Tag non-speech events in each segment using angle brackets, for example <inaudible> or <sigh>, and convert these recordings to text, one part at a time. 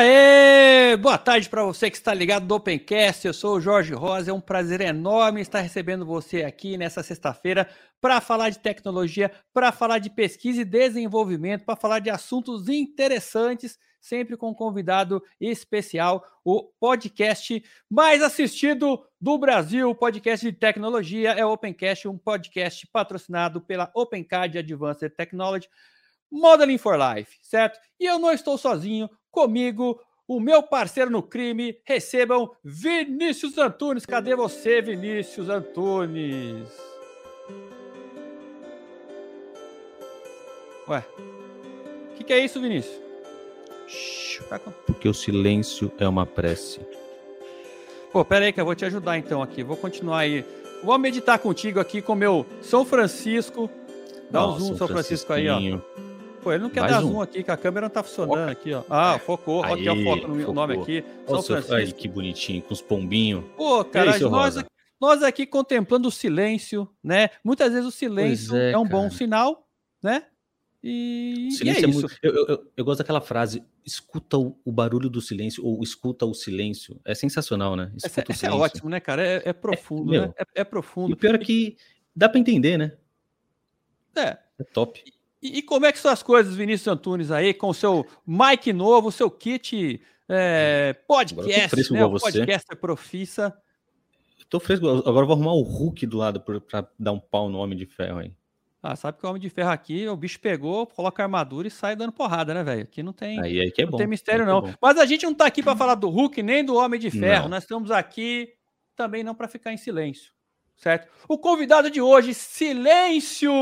Aê! Boa tarde para você que está ligado no Opencast. Eu sou o Jorge Rosa. É um prazer enorme estar recebendo você aqui nessa sexta-feira para falar de tecnologia, para falar de pesquisa e desenvolvimento, para falar de assuntos interessantes, sempre com um convidado especial, o podcast mais assistido do Brasil, podcast de tecnologia é o Opencast, um podcast patrocinado pela Opencard Advanced Technology. Modeling for Life, certo? E eu não estou sozinho, comigo, o meu parceiro no crime, recebam Vinícius Antunes. Cadê você, Vinícius Antunes? Ué, o que, que, é isso, Vinícius? Porque o silêncio é uma prece. Pô, pera aí que eu vou te ajudar então aqui. Vou continuar aí. Vou meditar contigo aqui com o meu São Francisco. Dá Nossa, um zoom, São Francisco aí, ó. Pô, ele não quer Mais dar um. zoom aqui, que a câmera não tá funcionando Foca. aqui, ó. Ah, focou. Aí, aqui, ó, foco no focou. nome aqui. São Francisco. Aí, que bonitinho, com os pombinhos. Pô, cara, aí, nós, nós aqui contemplando o silêncio, né? Muitas vezes o silêncio é, é, um cara. bom sinal, né? E, e é, é muito... eu, eu, eu, gosto daquela frase: escuta o, o, barulho do silêncio ou escuta o silêncio. É sensacional, né? Escuta é, é ótimo, né, cara? É, é profundo, é, né? É, profundo. E o pior é que dá para entender, né? É. É top. E, e, como é que são as coisas, Vinícius Antunes, aí, com o seu mic novo, seu kit é, podcast, né? Podcast é profissa. Tô fresco, agora vou arrumar o Hulk do lado para dar um pau no Homem de Ferro aí. Ah, sabe que o Homem de Ferro aqui, o bicho pegou, coloca a armadura e sai dando porrada, né, velho? Aqui não tem, aí, aí que é não bom. tem mistério, é não. É Mas a gente não tá aqui para falar do Hulk nem do Homem de Ferro. Não. Nós estamos aqui também não para ficar em silêncio, certo? O convidado de hoje, silêncio!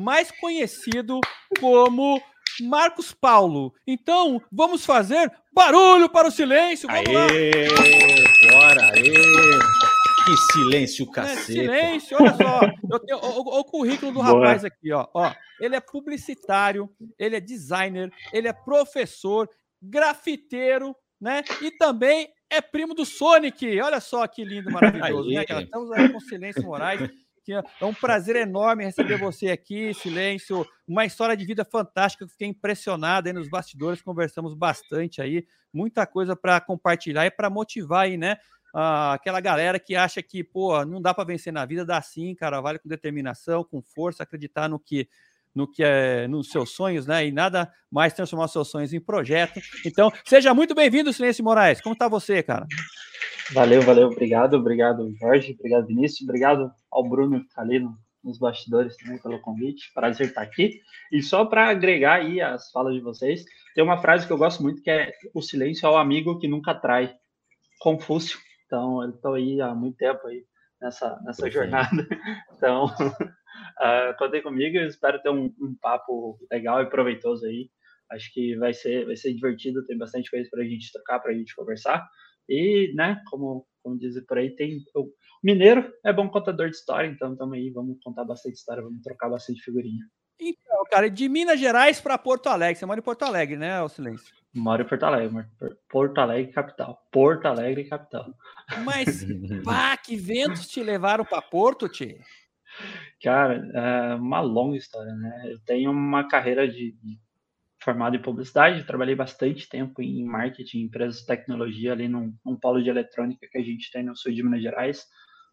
Mais conhecido como Marcos Paulo. Então, vamos fazer barulho para o silêncio. Vamos aê, lá. Bora, aê. Que silêncio, cacete. É, silêncio, olha só. Eu tenho, o, o, o currículo do Boa. rapaz aqui, ó. ó. Ele é publicitário, ele é designer, ele é professor, grafiteiro, né? E também é primo do Sonic. Olha só que lindo, maravilhoso, né? Estamos aí com Silêncio Moraes. É um prazer enorme receber você aqui, Silêncio. Uma história de vida fantástica. Fiquei impressionado aí nos bastidores, conversamos bastante aí. Muita coisa para compartilhar e para motivar aí, né? Aquela galera que acha que, pô, não dá para vencer na vida, dá sim, cara. Vale com determinação, com força, acreditar no que no que é nos seus sonhos, né? E nada mais transformar seus sonhos em projeto. Então, seja muito bem-vindo, Silêncio Moraes. Como tá você, cara? Valeu, valeu, obrigado, obrigado, Jorge, obrigado, Vinícius, obrigado ao Bruno que tá ali no, nos bastidores também pelo convite. Prazer estar aqui. E só para agregar aí as falas de vocês, tem uma frase que eu gosto muito que é: o silêncio é o amigo que nunca trai. Confúcio. Então, eu estou aí há muito tempo aí nessa, nessa jornada. <laughs> Então, <laughs> uh, contei comigo e espero ter um, um, papo legal e proveitoso aí. Acho que vai ser, vai ser divertido, tem bastante coisa para a gente trocar, para a gente conversar. E, né, como, como dizem por aí, tem. O mineiro é bom contador de história, então estamos aí, vamos contar bastante história, vamos trocar bastante figurinha. Então, cara, de Minas Gerais para Porto Alegre. Você mora em Porto Alegre, né, o Silêncio? Moro em Porto Alegre, Porto Alegre, capital. Porto Alegre, capital. Mas, <laughs> pá, que ventos te levaram para Porto, Tchê? Cara, é uma longa história, né? Eu tenho uma carreira de, de formado em publicidade, trabalhei bastante tempo em marketing, empresas de tecnologia ali num, num polo de eletrônica que a gente tem no sul de Minas Gerais,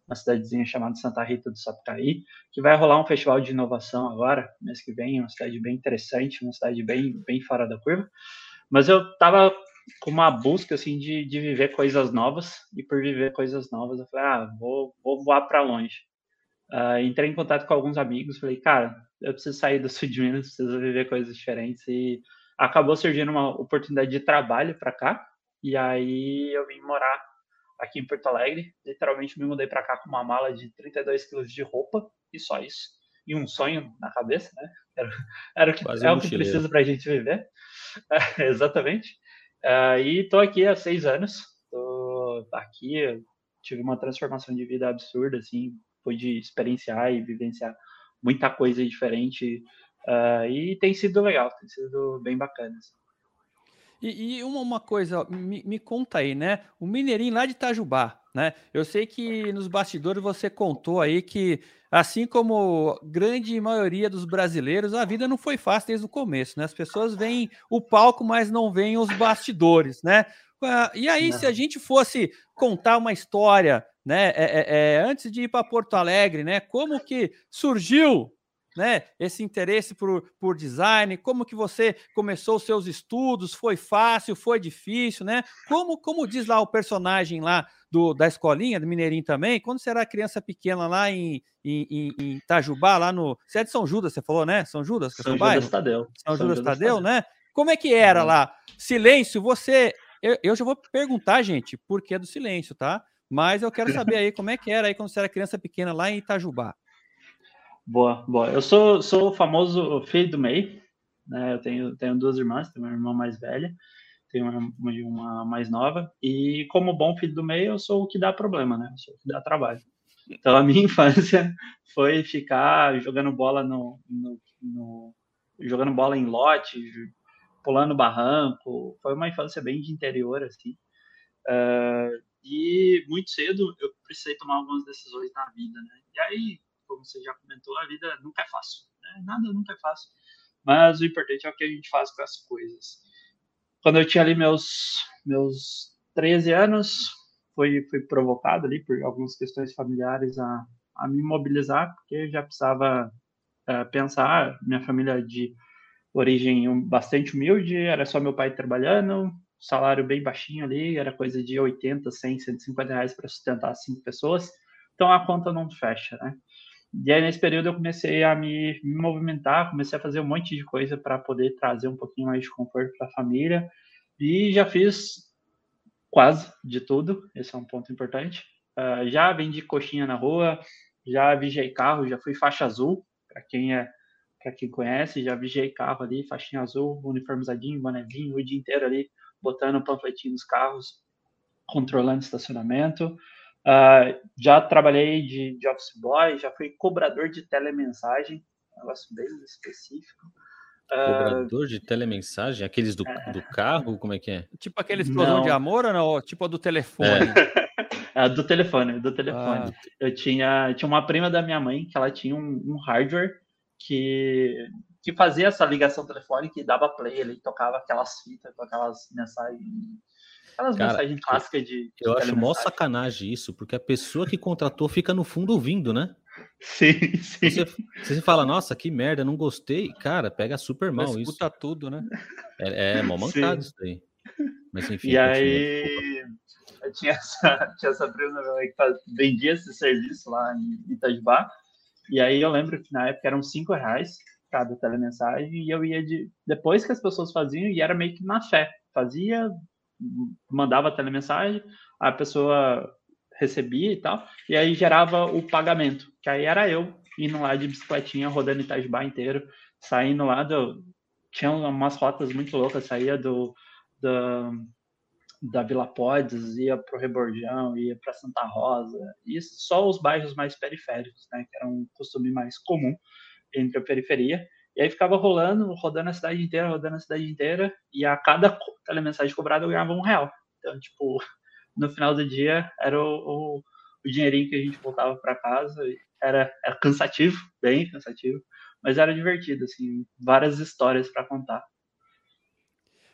uma cidadezinha chamada Santa Rita do Sapucaí, que vai rolar um festival de inovação agora, mês que vem, uma cidade bem interessante, uma cidade bem, bem fora da curva. Mas eu tava com uma busca assim de, de viver coisas novas e por viver coisas novas eu falei, ah, vou, vou voar para longe. Uh, entrei em contato com alguns amigos, falei, cara, eu preciso sair do <laughs> sul de Minas, preciso viver coisas diferentes. E acabou surgindo uma oportunidade de trabalho para cá. E aí eu vim morar aqui em Porto Alegre. Literalmente me mudei para cá com uma mala de 32 quilos de roupa e só isso. E um sonho na cabeça, né? Era, <laughs> era o que, é o que precisa para a gente viver. É, <laughs> exatamente. Uh, e estou aqui há seis anos. Estou aqui, tive uma transformação de vida absurda, assim, pude experienciar e vivenciar muita coisa diferente uh, e tem sido legal, tem sido bem bacana. Assim. E, e, uma, uma coisa, me, me, conta aí, né? O Mineirinho lá de Itajubá, né? Eu sei que nos bastidores você contou aí que, assim como grande maioria dos brasileiros, a vida não foi fácil desde o começo, né? As pessoas veem o palco, mas não veem os bastidores, né? Ah, e aí, não. se a gente fosse contar uma história, né, é, é, é antes de ir para Porto Alegre, né, como que surgiu né, esse interesse por, por design, como que você começou os seus estudos, foi fácil, foi difícil, né? Como, como diz lá o personagem lá do, da escolinha, do Mineirinho também, quando você era criança pequena lá em, em, em Itajubá, lá no... Você é de São Judas, você falou, né? São Judas? São Judas bairro? Tadeu. São, São Judas, Judas Tadeu, Tadeu, né? Como é que era uhum. lá? Silêncio, você... Eu, eu já vou perguntar, gente, por que do silêncio, tá? Mas eu quero saber aí como é que era aí quando você era criança pequena lá em Itajubá. Boa, boa. Eu sou, sou o famoso filho do meio, né? Eu tenho, tenho duas irmãs, tenho uma irmã mais velha, tenho uma, uma mais nova, e como bom filho do meio, eu sou o que dá problema, né? Eu sou o que dá trabalho. Então a minha <laughs> infância foi ficar jogando bola no, no, no jogando bola em lote, pulando barranco. Foi uma infância bem de interior, assim. Uh, e muito cedo eu precisei tomar algumas decisões na vida, né? E aí como você já comentou, a vida nunca é fácil. Né? Nada nunca é fácil. Mas o importante é o que a gente faz com as coisas. Quando eu tinha ali meus, meus 13 anos, fui, fui provocado ali por algumas questões familiares a, a me mobilizar, porque já precisava é, pensar. Minha família de origem bastante humilde, era só meu pai trabalhando, salário bem baixinho ali, era coisa de 80, 100, 150 reais para sustentar cinco pessoas. Então a conta não fecha, né? E aí, nesse período, eu comecei a me, me movimentar, comecei a fazer um monte de coisa para poder trazer um pouquinho mais de conforto para a família. E já fiz quase de tudo, esse é um ponto importante. Uh, já vendi coxinha na rua, já vigiei carro, já fui faixa azul, para quem é para quem conhece, já vigiei carro ali, faixinha azul, uniformizadinho, bonezinho, o dia inteiro ali, botando panfletinho nos carros, controlando estacionamento. Uh, já trabalhei de, de, office boy, já fui cobrador de telemensagem, um negócio bem específico. Uh, cobrador de telemensagem? Aqueles do, é... do carro? Como é que é? Tipo aquele explosão não. de amor ou não? Tipo a do telefone? É. <laughs> é do telefone, do telefone. Ah. Eu tinha, tinha uma prima da minha mãe que ela tinha um, um hardware que, que fazia essa ligação telefônica e dava play, ele tocava aquelas fitas com aquelas mensagens Aquelas Cara, mensagens clássicas de. de eu acho mó sacanagem isso, porque a pessoa que contratou fica no fundo ouvindo, né? Sim, sim. Você, você fala, nossa, que merda, não gostei. Cara, pega super mal isso. Escuta tudo, né? É, é mal mancado sim. isso aí. Mas enfim. E aí, eu tinha essa, <laughs> tinha essa prima que vendia esse serviço lá em Itajubá. E aí eu lembro que na época eram cinco reais cada telemensagem e eu ia de depois que as pessoas faziam e era meio que na fé. Fazia mandava a telemensagem, a pessoa recebia e tal, e aí gerava o pagamento, que aí era eu indo lá de bicicletinha, rodando Itajubá inteiro, saindo lá do... Tinha umas rotas muito loucas, saía do, do da Vila Podes, ia para o Rebordão, ia para Santa Rosa, e só os bairros mais periféricos, né, que era um costume mais comum entre a periferia. E aí ficava rolando, rodando a cidade inteira, rodando a cidade inteira, e a cada telemensagem cobrada eu ganhava um real. Então, tipo, <laughs> no final do dia era o, o, o dinheirinho que a gente voltava para casa. Era, era cansativo, bem cansativo, mas era divertido, assim, várias histórias para contar.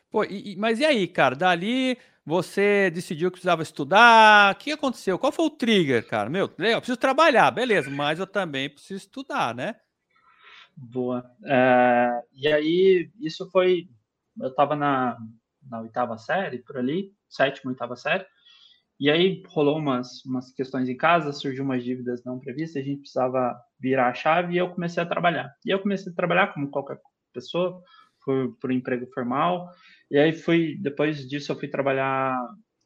Pô, e, mas e aí, cara? Dali você decidiu que precisava estudar? O que aconteceu? Qual foi o trigger, cara? Meu, eu preciso trabalhar, beleza, mas eu também preciso estudar, né? Boa. É, e aí, isso foi. Eu estava na, na oitava série, por ali, sétima, oitava série, e aí rolou umas, umas questões em casa, surgiu umas dívidas não previstas, a gente precisava virar a chave e eu comecei a trabalhar. E eu comecei a trabalhar como qualquer pessoa, por, por emprego formal, e aí fui, depois disso eu fui trabalhar,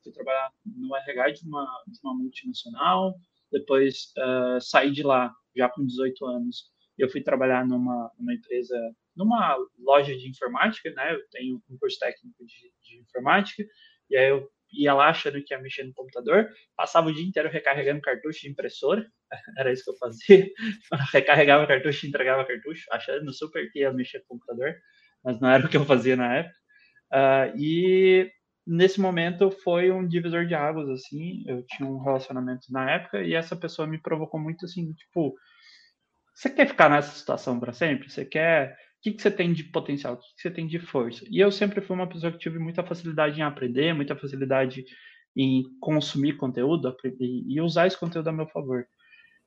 fui trabalhar no RH de uma, de uma multinacional, depois uh, saí de lá já com 18 anos eu fui trabalhar numa, numa empresa, numa loja de informática, né? Eu tenho um curso técnico de, de informática, e aí eu ia lá achando que ia mexer no computador, passava o dia inteiro recarregando cartucho de impressora, <laughs> era isso que eu fazia, <laughs> recarregava cartucho e entregava cartucho, achando super que ia mexer no computador, mas não era o que eu fazia na época. Uh, e nesse momento foi um divisor de águas, assim. Eu tinha um relacionamento na época e essa pessoa me provocou muito assim, tipo, você quer ficar nessa situação para sempre? Você quer. O que, que você tem de potencial? O que, que você tem de força? E eu sempre fui uma pessoa que tive muita facilidade em aprender, muita facilidade em consumir conteúdo e usar esse conteúdo a meu favor.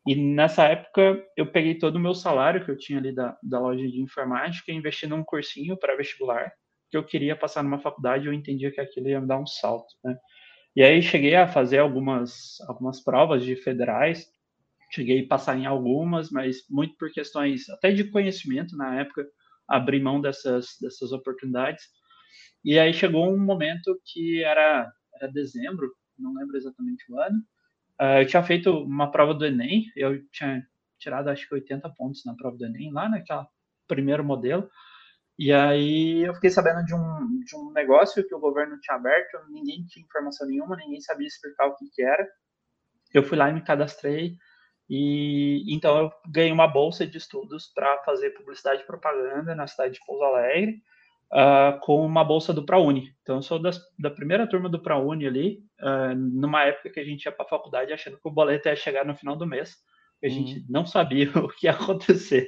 E nessa época eu peguei todo o meu salário que eu tinha ali da, da loja de informática e investi num cursinho para vestibular que eu queria passar numa faculdade, eu entendia que aquilo ia me dar um salto, né? E aí cheguei a fazer algumas, algumas provas de federais, cheguei a passar em algumas, mas muito por questões até de conhecimento na época, abri mão dessas, dessas oportunidades. E aí chegou um momento que era, era dezembro, não lembro exatamente o ano, uh, eu tinha feito uma prova do Enem, eu tinha tirado acho que 80 pontos na prova do Enem, lá naquela primeiro modelo, e aí eu fiquei sabendo de um, de um negócio que o governo tinha aberto, ninguém tinha informação nenhuma, ninguém sabia explicar o que, que era. Eu fui lá e me cadastrei, e então eu ganhei uma bolsa de estudos para fazer publicidade e propaganda na cidade de Pouso Alegre, uh, com uma bolsa do ProUni. Então eu sou das, da primeira turma do ProUni ali, uh, numa época que a gente ia para a faculdade achando que o boleto ia chegar no final do mês. A gente uhum. não sabia <laughs> o que ia acontecer.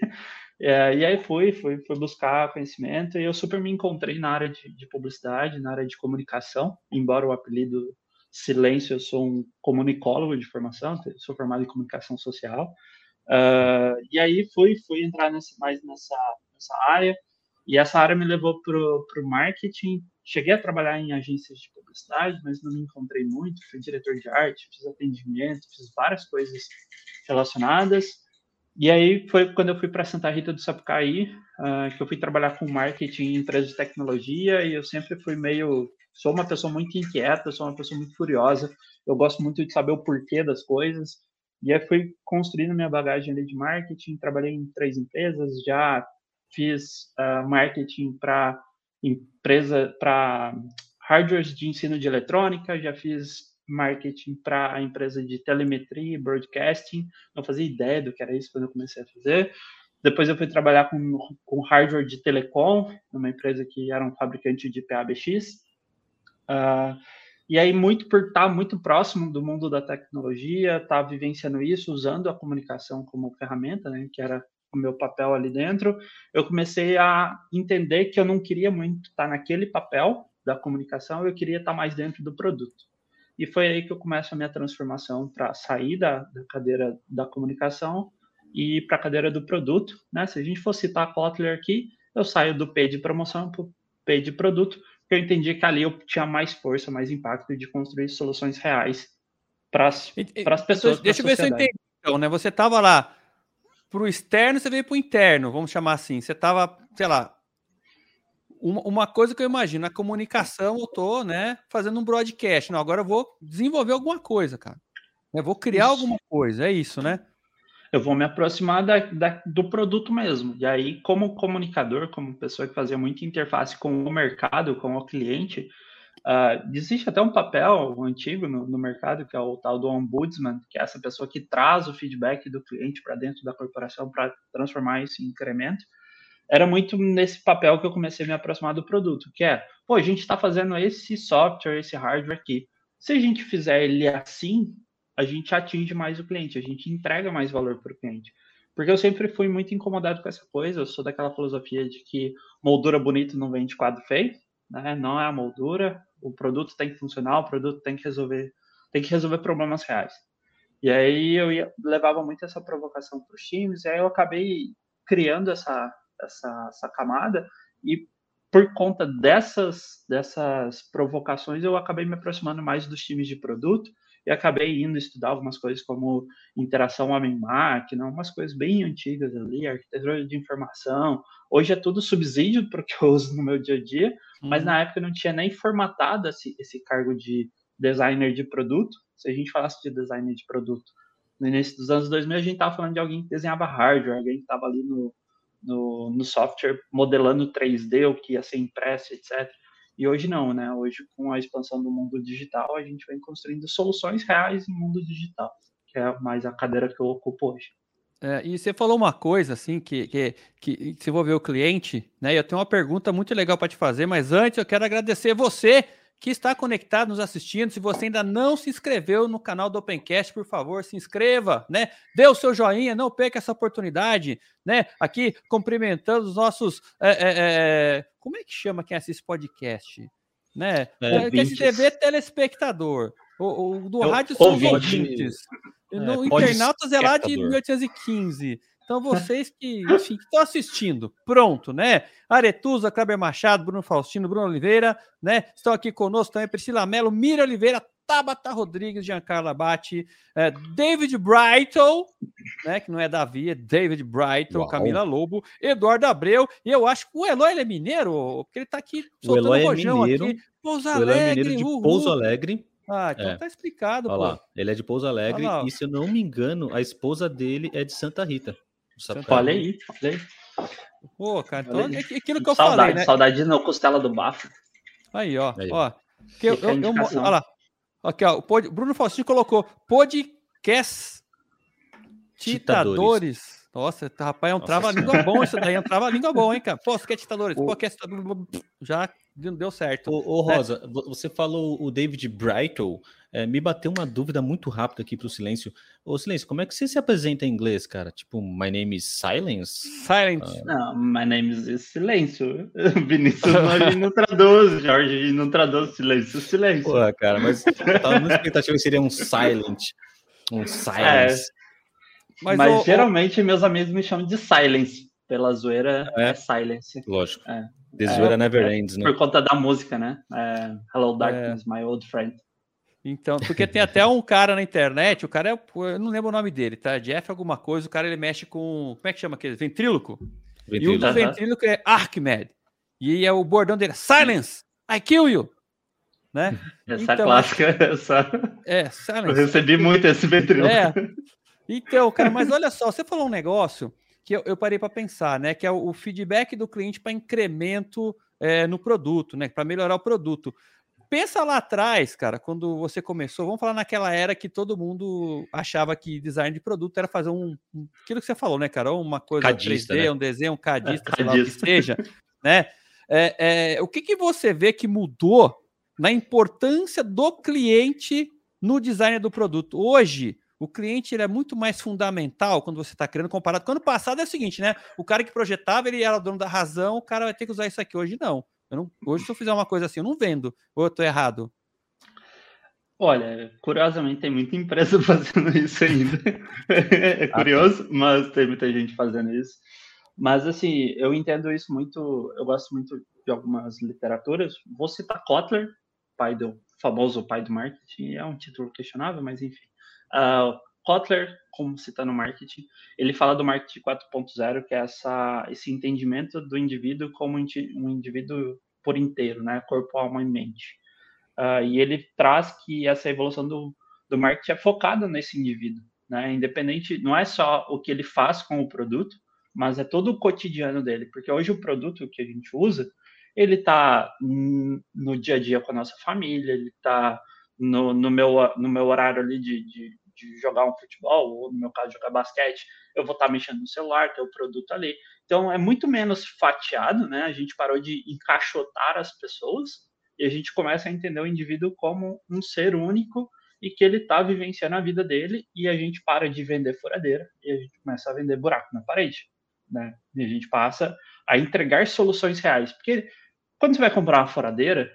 É, e aí fui, fui, fui buscar conhecimento e eu super me encontrei na área de, de, publicidade, na área de comunicação, embora o apelido Silêncio, eu sou um comunicólogo de formação, sou formado em comunicação social. Uh, e aí fui, fui entrar nessa, mais nessa, nessa área, e essa área me levou para o marketing. Cheguei a trabalhar em agências de publicidade, mas não me encontrei muito. Fui diretor de arte, fiz atendimento, fiz várias coisas relacionadas. E aí foi quando eu fui para Santa Rita do Sapucaí, uh, que eu fui trabalhar com marketing em empresas de tecnologia, e eu sempre fui meio. Sou uma pessoa muito inquieta, sou uma pessoa muito curiosa, eu gosto muito de saber o porquê das coisas. E aí fui construindo minha bagagem ali de marketing, trabalhei em três empresas, já fiz uh, marketing para empresa, para hardwares de ensino de eletrônica, já fiz marketing para a empresa de telemetria e broadcasting. Não fazia ideia do que era isso quando eu comecei a fazer. Depois eu fui trabalhar com, com hardware de telecom, numa empresa que era um fabricante de PABX. Uh, ah, e aí, muito por estar muito próximo do mundo da tecnologia, estar tá vivenciando isso, usando a comunicação como ferramenta, né, que era o meu papel ali dentro, eu comecei a entender que eu não queria muito estar naquele papel da comunicação, eu queria estar mais dentro do produto. E foi aí que eu começo a minha transformação para sair da, da, cadeira da comunicação e para a cadeira do produto. Né? Se a gente for citar a Kotler aqui, eu saio do P de promoção para o P de produto, porque eu entendi que ali eu tinha mais força, mais impacto de construir soluções reais para as pessoas. Deixa eu ver se eu entendi. Então, né? Você estava lá para o externo, você veio para o interno, vamos chamar assim. Você estava, sei lá, uma, coisa que eu imagino, a comunicação, eu tô, né, fazendo um broadcast. Não, agora eu vou desenvolver alguma coisa, cara. Eu vou criar isso. alguma coisa, é isso, né? Eu vou me aproximar da, da, do produto mesmo. E aí, como comunicador, como pessoa que fazia muita interface com o mercado, com o cliente, uh, existe até um papel antigo no, no, mercado, que é o tal do ombudsman, que é essa pessoa que traz o feedback do cliente para dentro da corporação para transformar isso em incremento era muito nesse papel que eu comecei a me aproximar do produto, que é, pô, a gente está fazendo esse software, esse hardware aqui. Se a gente fizer ele assim, a gente atinge mais o cliente, a gente entrega mais valor para o cliente. Porque eu sempre fui muito incomodado com essa coisa, eu sou daquela filosofia de que moldura bonita não vem de quadro feio, né? Não é a moldura, o produto tem que funcionar, o produto tem que resolver, tem que resolver problemas reais. E aí eu ia, levava muito essa provocação para os times, e aí eu acabei criando essa essa, essa camada, e por conta dessas, dessas provocações, eu acabei me aproximando mais dos times de produto e acabei indo estudar algumas coisas como interação homem-máquina, umas coisas bem antigas ali, arquitetura de informação. Hoje é tudo subsídio para o que eu uso no meu dia a dia, uhum. mas na época não tinha nem formatado esse, esse cargo de designer de produto. Se a gente falasse de designer de produto no início dos anos 2000, a gente estava falando de alguém que desenhava hardware, alguém que estava ali no, no, software modelando 3D, o que ia ser impresso, etc. E hoje não, né? Hoje, com a expansão do mundo digital, a gente vem construindo soluções reais no mundo digital, que é mais a cadeira que eu ocupo hoje. É, e você falou uma coisa assim que, que, que se envolveu o cliente, né? Eu tenho uma pergunta muito legal para te fazer, mas antes eu quero agradecer você que está conectado, nos assistindo. Se você ainda não se inscreveu no canal do Opencast, por favor, se inscreva, né? Dê o seu joinha, não perca essa oportunidade, né? Aqui cumprimentando os nossos. É, é, é, como é que chama quem assiste podcast? Né? É, TV telespectador. O, o do Eu, rádio são ouvintes. É, no internautas é lá de 1815. Então, vocês que, enfim, estão assistindo, pronto, né? Aretusa, Kleber Machado, Bruno Faustino, Bruno Oliveira, né? Estão aqui conosco também, Priscila Mello, Mira Oliveira, Tabata Rodrigues, Giancarlo Abate, é, David Brighton, né? Que não é Davi, é David Brighton, Uau. Camila Lobo, Eduardo Abreu, e eu acho que o Eloy ele é mineiro, porque ele está aqui soltando o Eloy rojão é mineiro, aqui. Pouso Alegre, o Eloy é mineiro de Pouso Alegre. Ah, então é. tá explicado, Olha pô. Lá, ele é de Pouso Alegre e, se eu não me engano, a esposa dele é de Santa Rita. Olha aí, olha aí. Pô, cara, então é aquilo que eu saudade, falei, né? Saudade não, costela do bafo. Aí, ó, aí. ó. Que eu, eu, eu, olha lá. Aqui, ó, o Bruno Faustino colocou podcast Titadores. Nossa, rapaz, é um trava-língua bom isso daí, é um trava-língua bom, hein, cara? Pô, você quer ditadores? O... Pô, quer Já deu certo. Ô, ô né? Rosa, você falou o David Brighton, é, me bateu uma dúvida muito rápida aqui para o Silêncio. Ô, Silêncio, como é que você se apresenta em inglês, cara? Tipo, my name is Silence? Silent. Ah. Não, my name is Silêncio. <laughs> Vinícius não, não traduz, Jorge não traduz Silêncio, Silêncio. Pô, cara, mas eu tava na expectativa que seria um Silent, um Silence. É. Mas, mas o, geralmente o... meus amigos me chamam de Silence. Pela zoeira é, é Silence. Lógico. É. The zoeira never é, ends, né? Por conta da música, né? É, Hello Darkness, my old friend. Então, porque tem até um cara na internet, o cara é, eu não lembro o nome dele, tá? Jeff alguma coisa, o cara ele mexe com, como é que chama aquele? Ventríloco. Ventríloco. E o do ventríloco é Archimed. E é o bordão dele, Silence, I kill you. Né? <laughs> Essa então, clássica, essa... É, silence. Eu recebi muito esse ventríloco. É. Então, cara, mas olha só, você falou um negócio que eu, eu parei para pensar, né? Que é o, o feedback do cliente para incremento é, no produto, né? Para melhorar o produto pensa lá atrás, cara, quando você começou, vamos falar naquela era que todo mundo achava que design de produto era fazer um, aquilo que você falou, né, cara, uma coisa cadista, 3D, né? um desenho, um cadista, é, sei cadista. lá o que seja, né? É, é, o que, que você vê que mudou na importância do cliente no design do produto? Hoje, o cliente ele é muito mais fundamental quando você está criando comparado com o ano passado. É o seguinte, né? O cara que projetava, ele era dono da razão, o cara vai ter que usar isso aqui. Hoje, não. Não, hoje, se eu fizer uma coisa assim, eu não vendo. Ou eu tô errado? Olha, curiosamente tem muita empresa <laughs> fazendo isso ainda. é ah, curioso, mas tem muita gente fazendo isso. Mas assim, eu entendo isso muito, eu gosto muito de algumas literaturas. Vou citar Kotler, pai do famoso pai do marketing, é um título questionável, mas enfim. Uh, Kotler, como cita tá no marketing, ele fala do marketing 4.0, que é essa, esse entendimento do indivíduo como um indivíduo por inteiro, né? Corpo, alma e mente. Uh, e ele traz que essa evolução do, do marketing é focada nesse indivíduo, né? Independente, não é só o que ele faz com o produto, mas é todo o cotidiano dele, porque hoje o produto que a gente usa, ele está no dia a dia com a nossa família, ele está no, no, meu, no meu horário ali de, de, de, jogar um futebol, ou no meu caso, jogar basquete, eu vou estar tá mexendo no celular, ter o produto ali. Então, é muito menos fatiado, né? A gente parou de encaixotar as pessoas e a gente começa a entender o indivíduo como um ser único e que ele está vivenciando a vida dele e a gente para de vender furadeira e a gente começa a vender buraco na parede, né? E a gente passa a entregar soluções reais, porque quando você vai comprar uma furadeira,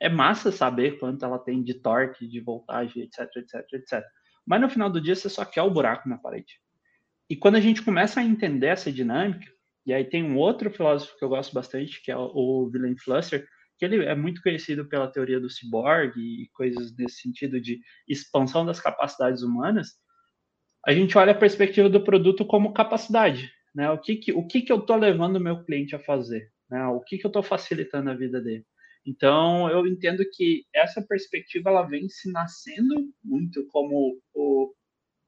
é massa saber quanto ela tem de torque, de voltagem, etc, etc, etc. Mas no final do dia você só quer o buraco na parede. E quando a gente começa a entender essa dinâmica, e aí tem um outro filósofo que eu gosto bastante, que é o William Flusser, que ele é muito conhecido pela teoria do cyborg e coisas nesse sentido de expansão das capacidades humanas. A gente olha a perspectiva do produto como capacidade, né? O que que, o que, que eu estou levando o meu cliente a fazer? Né? O que, que eu estou facilitando a vida dele? Então, eu entendo que essa perspectiva ela vem se nascendo muito como o,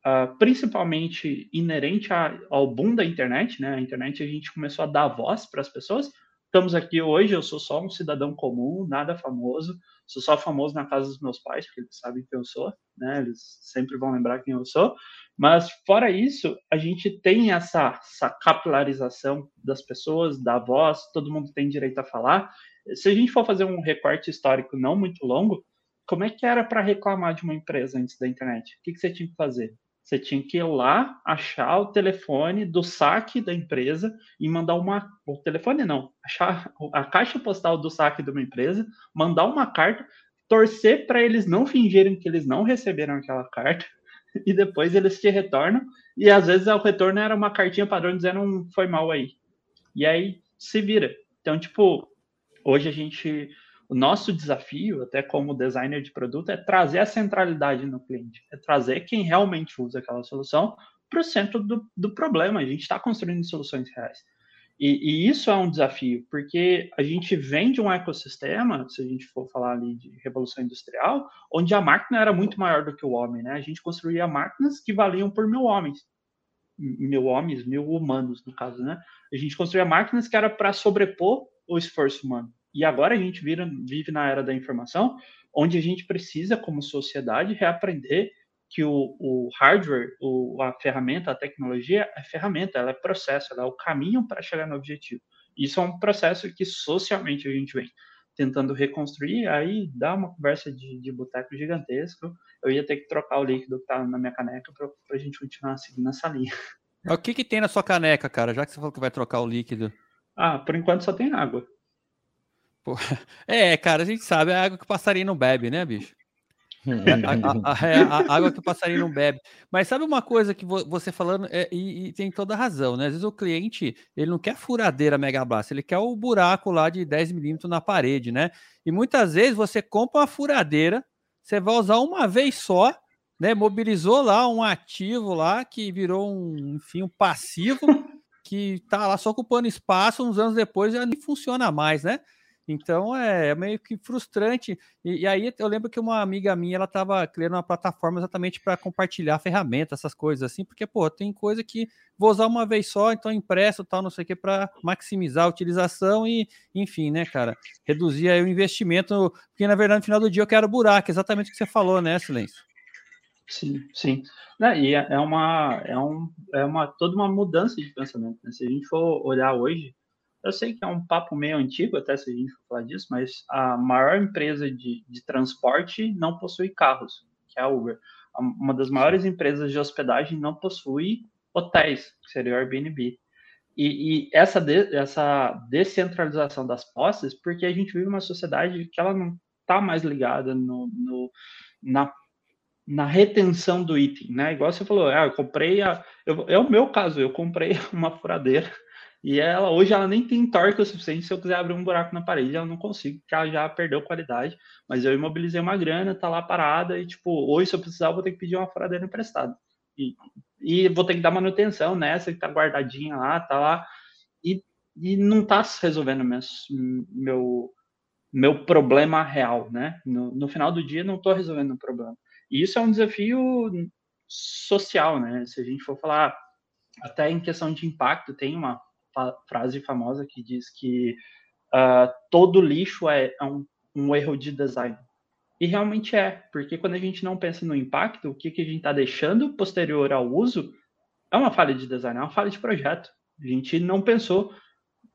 uh, principalmente inerente a, ao boom da internet, né? A internet a gente começou a dar voz para as pessoas. Estamos aqui hoje, eu sou só um cidadão comum, nada famoso, sou só famoso na casa dos meus pais, porque eles sabem quem eu sou, né? Eles sempre vão lembrar quem eu sou. Mas fora isso, a gente tem essa, essa capilarização das pessoas, da voz, todo mundo tem direito a falar. Se a gente for fazer um recorte histórico não muito longo, como é que era para reclamar de uma empresa antes da internet? O que, que você tinha que fazer? Você tinha que ir lá, achar o telefone do saque da empresa e mandar uma. O telefone não, achar a caixa postal do saque de uma empresa, mandar uma carta, torcer para eles não fingirem que eles não receberam aquela carta, <laughs> e depois eles te retornam. E às vezes o retorno era uma cartinha padrão dizendo um foi mal aí. E aí se vira. Então, tipo, hoje a gente o nosso desafio, até como designer de produto, é trazer a centralidade no cliente, é trazer quem realmente usa aquela solução para o centro do, do problema. A gente está construindo soluções reais. E, e, isso é um desafio, porque a gente vem de um ecossistema, se a gente for falar ali de revolução industrial, onde a máquina era muito maior do que o homem, né? A gente construía máquinas que valiam por mil homens, mil homens, mil humanos, no caso, né? A gente construía máquinas que era para sobrepor o esforço humano. E agora a gente vira, vive na era da informação, onde a gente precisa, como sociedade, reaprender que o, o hardware, o, a ferramenta, a tecnologia é ferramenta, ela é processo, ela é o caminho para chegar no objetivo. Isso é um processo que socialmente a gente vem tentando reconstruir, aí dá uma conversa de, de boteco gigantesco. Eu ia ter que trocar o líquido que tá na minha caneca para a gente continuar seguindo essa linha. O que, que tem na sua caneca, cara? Já que você falou que vai trocar o líquido. Ah, por enquanto só tem água. Pô, <laughs> é, cara, a gente sabe, é a água que o passarinho não bebe, né, bicho? É a, a, é a, água que o passarinho não bebe. Mas sabe uma coisa que você falando, é, e, e, tem toda razão, né? Às vezes o cliente, ele não quer furadeira Mega Blast, ele quer o buraco lá de 10 milímetros na parede, né? E muitas vezes você compra uma furadeira, você vai usar uma vez só, né? Mobilizou lá um ativo lá que virou um, enfim, um passivo <laughs> que tá lá só ocupando espaço, uns anos depois já nem funciona mais, né? Então é meio que frustrante. E, e, aí eu lembro que uma amiga minha ela estava criando uma plataforma exatamente para compartilhar ferramentas, essas coisas assim, porque pô, tem coisa que vou usar uma vez só, então impresso tal, não sei o que, para maximizar a utilização e, enfim, né, cara, reduzir aí o investimento, porque na verdade no final do dia eu quero buraco, exatamente o que você falou, né, Silêncio? Sim, sim. Né, e é, é uma, é, um, é uma toda uma mudança de pensamento. Né? Se a gente for olhar hoje, eu sei que é um papo meio antigo, até se a gente for falar disso, mas a maior empresa de, de transporte não possui carros, que é a Uber. Uma das maiores empresas de hospedagem não possui hotéis, que seria o Airbnb. E, e essa, de, essa descentralização das posses, porque a gente vive uma sociedade que ela não está mais ligada no, no, na, na retenção do item, né? Igual você falou, ah, eu comprei a. Eu, é o meu caso, eu comprei <laughs> uma furadeira e ela hoje ela nem tem torque o suficiente se eu quiser abrir um buraco na parede, ela não consigo, porque ela já perdeu qualidade. Mas eu imobilizei uma grana, tá lá parada, e tipo, hoje se eu precisar, eu vou ter que pedir uma furadeira emprestada. E, e vou ter que dar manutenção nessa que tá guardadinha lá, tá lá. E, e não tá resolvendo meu, meu, meu problema real, né? No, no final do dia, não tô resolvendo o problema. E isso é um desafio social, né? Se a gente for falar até em questão de impacto, tem uma frase famosa que diz que uh, todo lixo é, é um, um, erro de design. E realmente é, porque quando a gente não pensa no impacto, o que, que a gente está deixando posterior ao uso é uma falha de design, é uma falha de projeto. A gente não pensou,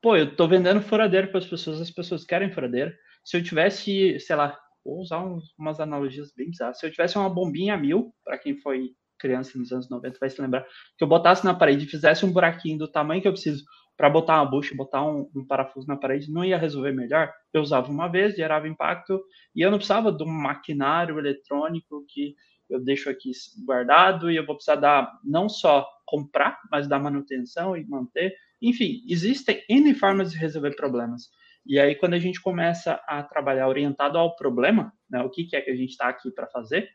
pô, eu estou vendendo furadeira para as pessoas, as pessoas querem furadeira. Se eu tivesse, sei lá, vou usar umas analogias bem bizarras, se eu tivesse uma bombinha mil, para quem foi criança nos anos 90 vai se lembrar, que eu botasse na parede e fizesse um buraquinho do tamanho que eu preciso para botar uma bucha, botar um, um, parafuso na parede, não ia resolver melhor. Eu usava uma vez, gerava impacto, e eu não precisava de um maquinário eletrônico que eu deixo aqui guardado e eu vou precisar dar, não só comprar, mas dar manutenção e manter. Enfim, existem N formas de resolver problemas. E aí, quando a gente começa a trabalhar orientado ao problema, né, o que, que é que a gente está aqui para fazer,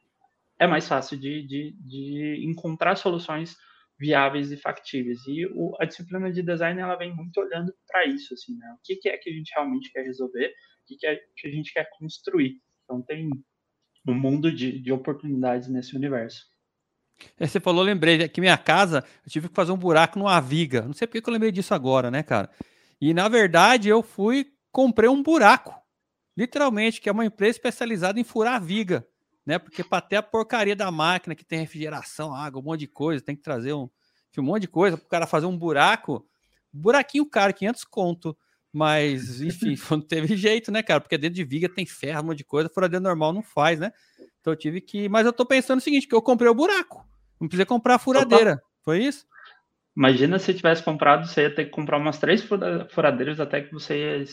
é mais fácil de, de, de encontrar soluções viáveis e factíveis. E o, a disciplina de design ela vem muito olhando para isso, assim, né? O que, que, é que a gente realmente quer resolver, o que, que é que a gente quer construir. Então tem um mundo de, de oportunidades nesse universo. É, você falou, lembrei que minha casa, eu tive que fazer um buraco numa viga. Não sei porque que eu lembrei disso agora, né, cara? E na verdade eu fui, comprei um buraco, literalmente, que é uma empresa especializada em furar viga né? Porque para ter a porcaria da máquina que tem refrigeração, água, um monte de coisa, tem que trazer um, um monte de coisa para o cara fazer um buraco. Buraquinho caro, 500 conto, Mas, enfim, <laughs> não teve jeito, né, cara? Porque dentro de viga tem ferro, um monte de coisa, furadeira normal não faz, né? Então eu tive que. Mas eu tô pensando o seguinte: que eu comprei o buraco. Não precisa comprar a furadeira. Opa. Foi isso? Imagina se tivesse comprado, você ia ter que comprar umas três furadeiras até que você ia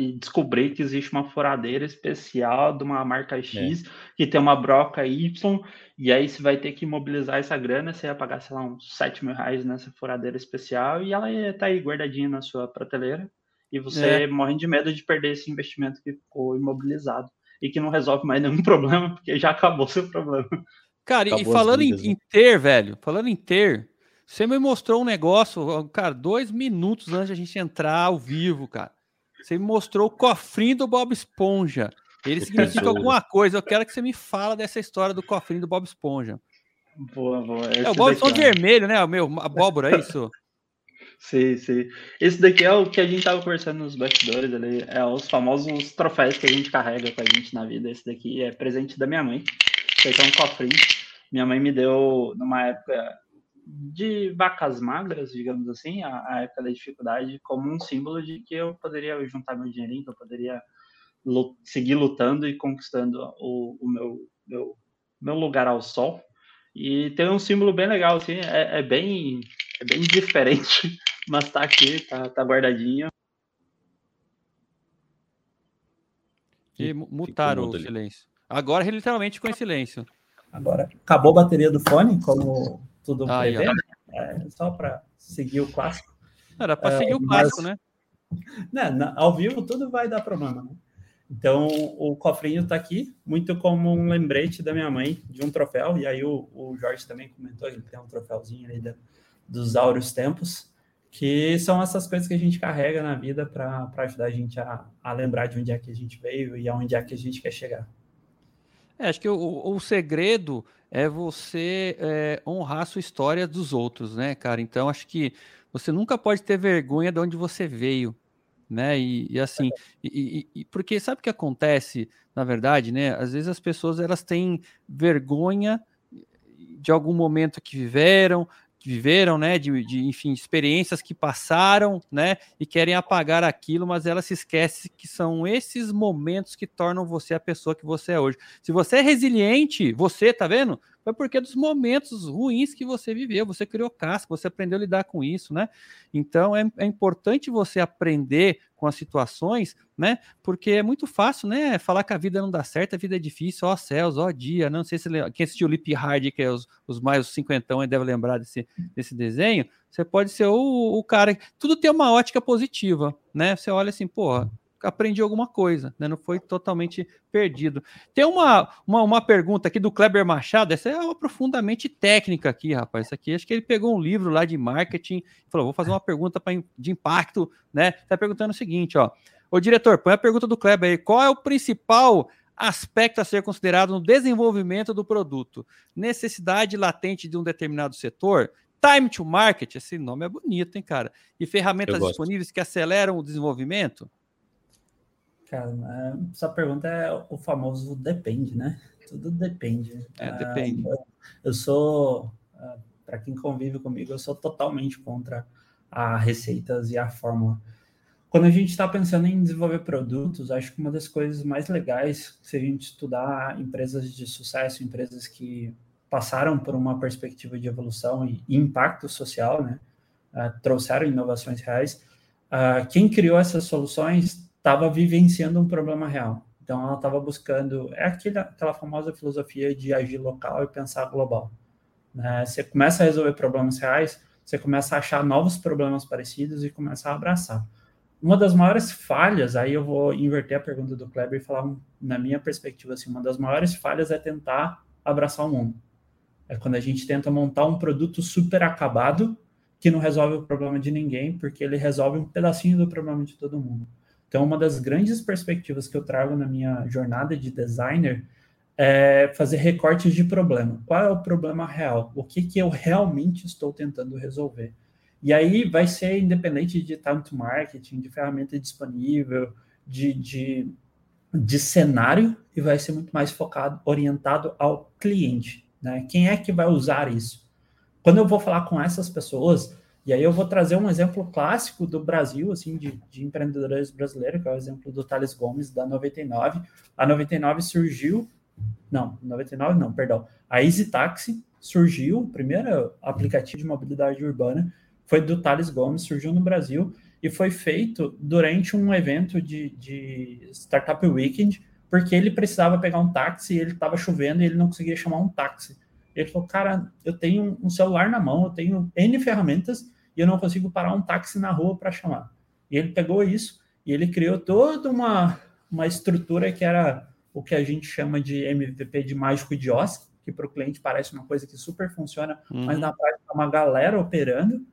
e descobrir que existe uma furadeira especial de uma marca X é. que tem uma broca Y, e aí você vai ter que imobilizar essa grana, você ia pagar, sei lá, uns 7 mil reais nessa furadeira especial e ela ia estar tá aí guardadinha na sua prateleira, e você é. morre de medo de perder esse investimento que ficou imobilizado e que não resolve mais nenhum <laughs> problema, porque já acabou seu problema. Cara, acabou e falando vidas, em, né? em ter, velho, falando em ter, você me mostrou um negócio, cara, dois minutos antes de a gente entrar ao vivo, cara. Você me mostrou o cofrinho do Bob Esponja. Ele significa alguma coisa. Eu quero que você me fala dessa história do cofrinho do Bob Esponja. Boa, boa. Esse é o Bob Esponja vermelho, né? O meu abóbora, é isso? <laughs> sim, sim. Esse daqui é o que a gente tava conversando nos bastidores ali. É os famosos troféus que a gente carrega com a gente na vida. Esse daqui é presente da minha mãe. Esse aqui é um cofrinho. Minha mãe me deu numa época de vacas magras, digamos assim, a, a, época da dificuldade, como um símbolo de que eu poderia juntar meu dinheirinho, que eu poderia lutar, seguir lutando e conquistando o, o meu, meu, meu, lugar ao sol. E tem um símbolo bem legal, assim, é, é bem, é bem diferente, <laughs> mas tá aqui, tá, tá guardadinho. E mutaram o silêncio. Agora, literalmente, ficou em silêncio. Agora, acabou a bateria do fone, como tudo Aí, é, só para seguir o clássico. Era para seguir é, o clássico, mas, né? né? Ao vivo tudo vai dar problema, né? Então o cofrinho está aqui, muito como um lembrete da minha mãe de um troféu, e aí o, o Jorge também comentou, ele tem um troféuzinho aí da, dos áureos tempos, que são essas coisas que a gente carrega na vida para ajudar a gente a, a lembrar de onde é que a gente veio e aonde é que a gente quer chegar. É, acho que o, o segredo é você é, honrar a sua história dos outros, né, cara? Então, acho que você nunca pode ter vergonha de onde você veio, né? E, e assim, e, e, porque sabe o que acontece, na verdade, né? Às vezes as pessoas elas têm vergonha de algum momento que viveram, viveram, né, de, de, enfim, experiências que passaram, né, e querem apagar aquilo, mas ela se esquece que são esses momentos que tornam você a pessoa que você é hoje. Se você é resiliente, você, tá vendo? Foi porque dos momentos ruins que você viveu, você criou casca, você aprendeu a lidar com isso, né? Então é, é importante você aprender com as situações, né? Porque é muito fácil, né? Falar que a vida não dá certo, a vida é difícil, ó céus, ó dia. Não sei se quem assistiu o Lip Hard, que é os, os mais cinquentão, deve lembrar desse, desse desenho. Você pode ser o, o cara. Tudo tem uma ótica positiva, né? Você olha assim, porra, aprendi alguma coisa, né? Não foi totalmente perdido. Tem uma, uma, uma, pergunta aqui do Kleber Machado, essa é uma profundamente técnica aqui, rapaz. Isso aqui, acho que ele pegou um livro lá de marketing e falou: vou fazer uma pergunta pra, de impacto, né? Tá perguntando o seguinte, ó. Ô, diretor, põe a pergunta do Kleber aí. Qual é o principal aspecto a ser considerado no desenvolvimento do produto? Necessidade latente de um determinado setor? Time to market, esse nome é bonito, hein, cara? E ferramentas disponíveis que aceleram o desenvolvimento? Cara, essa pergunta é o famoso depende, né? Tudo depende. É, depende. eu, eu sou, ah, para quem convive comigo, eu sou totalmente contra a receitas e a fórmula. Quando a gente está pensando em desenvolver produtos, acho que uma das coisas mais legais, se a gente estudar empresas de sucesso, empresas que passaram por uma perspectiva de evolução e impacto social, né? Uh, trouxeram inovações reais. Uh, quem criou essas soluções estava vivenciando um problema real. Então, ela estava buscando. É aquela, aquela famosa filosofia de agir local e pensar global. Né? Você começa a resolver problemas reais, você começa a achar novos problemas parecidos e começa a abraçar. Uma das maiores falhas, aí eu vou inverter a pergunta do Kleber e falar, na minha perspectiva, assim, uma das maiores falhas é tentar abraçar o mundo. É quando a gente tenta montar um produto super acabado que não resolve o problema de ninguém, porque ele resolve um pedacinho do problema de todo mundo. Então, uma das grandes perspectivas que eu trago na minha jornada de designer é fazer recortes de problema. Qual é o problema real? O que, que eu realmente estou tentando resolver? E aí vai ser independente de time to marketing, de ferramenta disponível, de, de, de cenário, e vai ser muito mais focado, orientado ao cliente. Né? Quem é que vai usar isso? Quando eu vou falar com essas pessoas, E aí eu vou trazer um exemplo clássico do Brasil, assim, de, de empreendedores brasileiros, que é o exemplo do Thales Gomes, da 99. A 99 surgiu, não, 99 não, perdão. A Easy Taxi surgiu, o primeiro aplicativo de mobilidade urbana, foi do Thales Gomes, surgiu no Brasil e foi feito durante um evento de, de Startup Weekend, porque ele precisava pegar um táxi, ele estava chovendo e ele não conseguia chamar um táxi. Ele falou, cara, eu tenho um celular na mão, eu tenho N ferramentas e eu não consigo parar um táxi na rua para chamar. E ele pegou isso e ele criou toda uma, uma estrutura que era o que a gente chama de MVP de mágico de Oz, que para o cliente parece uma coisa que super funciona, uhum. mas na prática é uma galera operando,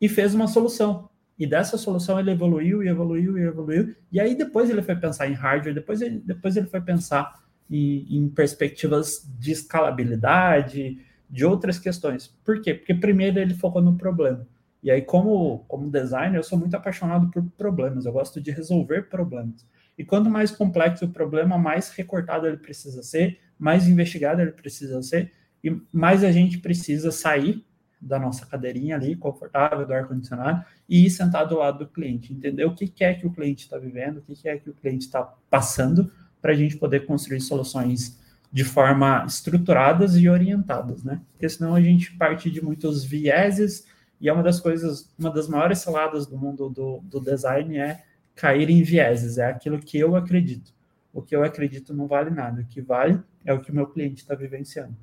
e fez uma solução. E dessa solução ele evoluiu e evoluiu e evoluiu. E aí depois ele foi pensar em hardware, depois ele, depois ele foi pensar em, em perspectivas de escalabilidade, de outras questões. Por quê? Porque primeiro ele focou no problema. E aí, como, como designer, eu sou muito apaixonado por problemas, eu gosto de resolver problemas. E quanto mais complexo o problema, mais recortado ele precisa ser, mais investigado ele precisa ser, e mais a gente precisa sair da nossa cadeirinha ali, confortável, do ar-condicionado, e ir sentado do lado do cliente, entender o que é que o cliente está vivendo, o que é que o cliente está passando, para a gente poder construir soluções de forma estruturadas e orientadas, né? Porque senão a gente parte de muitos vieses, e é uma das coisas, uma das maiores saladas do mundo do, do design é cair em vieses, é aquilo que eu acredito. O que eu acredito não vale nada, o que vale é o que o meu cliente está vivenciando.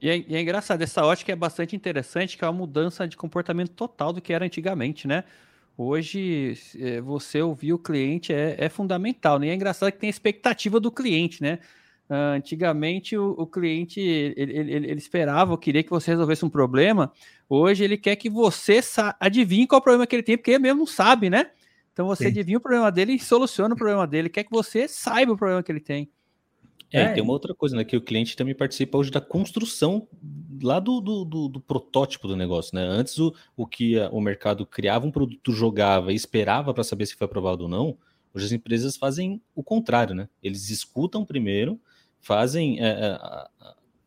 E é, e é, engraçado, essa ótica é bastante interessante, que é uma mudança de comportamento total do que era antigamente, né? Hoje, é, você ouvir o cliente é, é fundamental, né? E é engraçado que tem a expectativa do cliente, né? Uh, antigamente, o, o cliente, ele, ele, ele, esperava, queria que você resolvesse um problema. Hoje, ele quer que você adivinhe qual é o problema que ele tem, porque ele mesmo não sabe, né? Então, você Sim. adivinha o problema dele e soluciona o problema dele. Quer que você saiba o problema que ele tem. É, é, tem uma outra coisa, né? Que o cliente também participa hoje da construção lá do, do, do, do protótipo do negócio, né? Antes o, o que a, o mercado criava um produto, jogava e esperava para saber se foi aprovado ou não, hoje as empresas fazem o contrário, né? Eles escutam primeiro, fazem, é, é,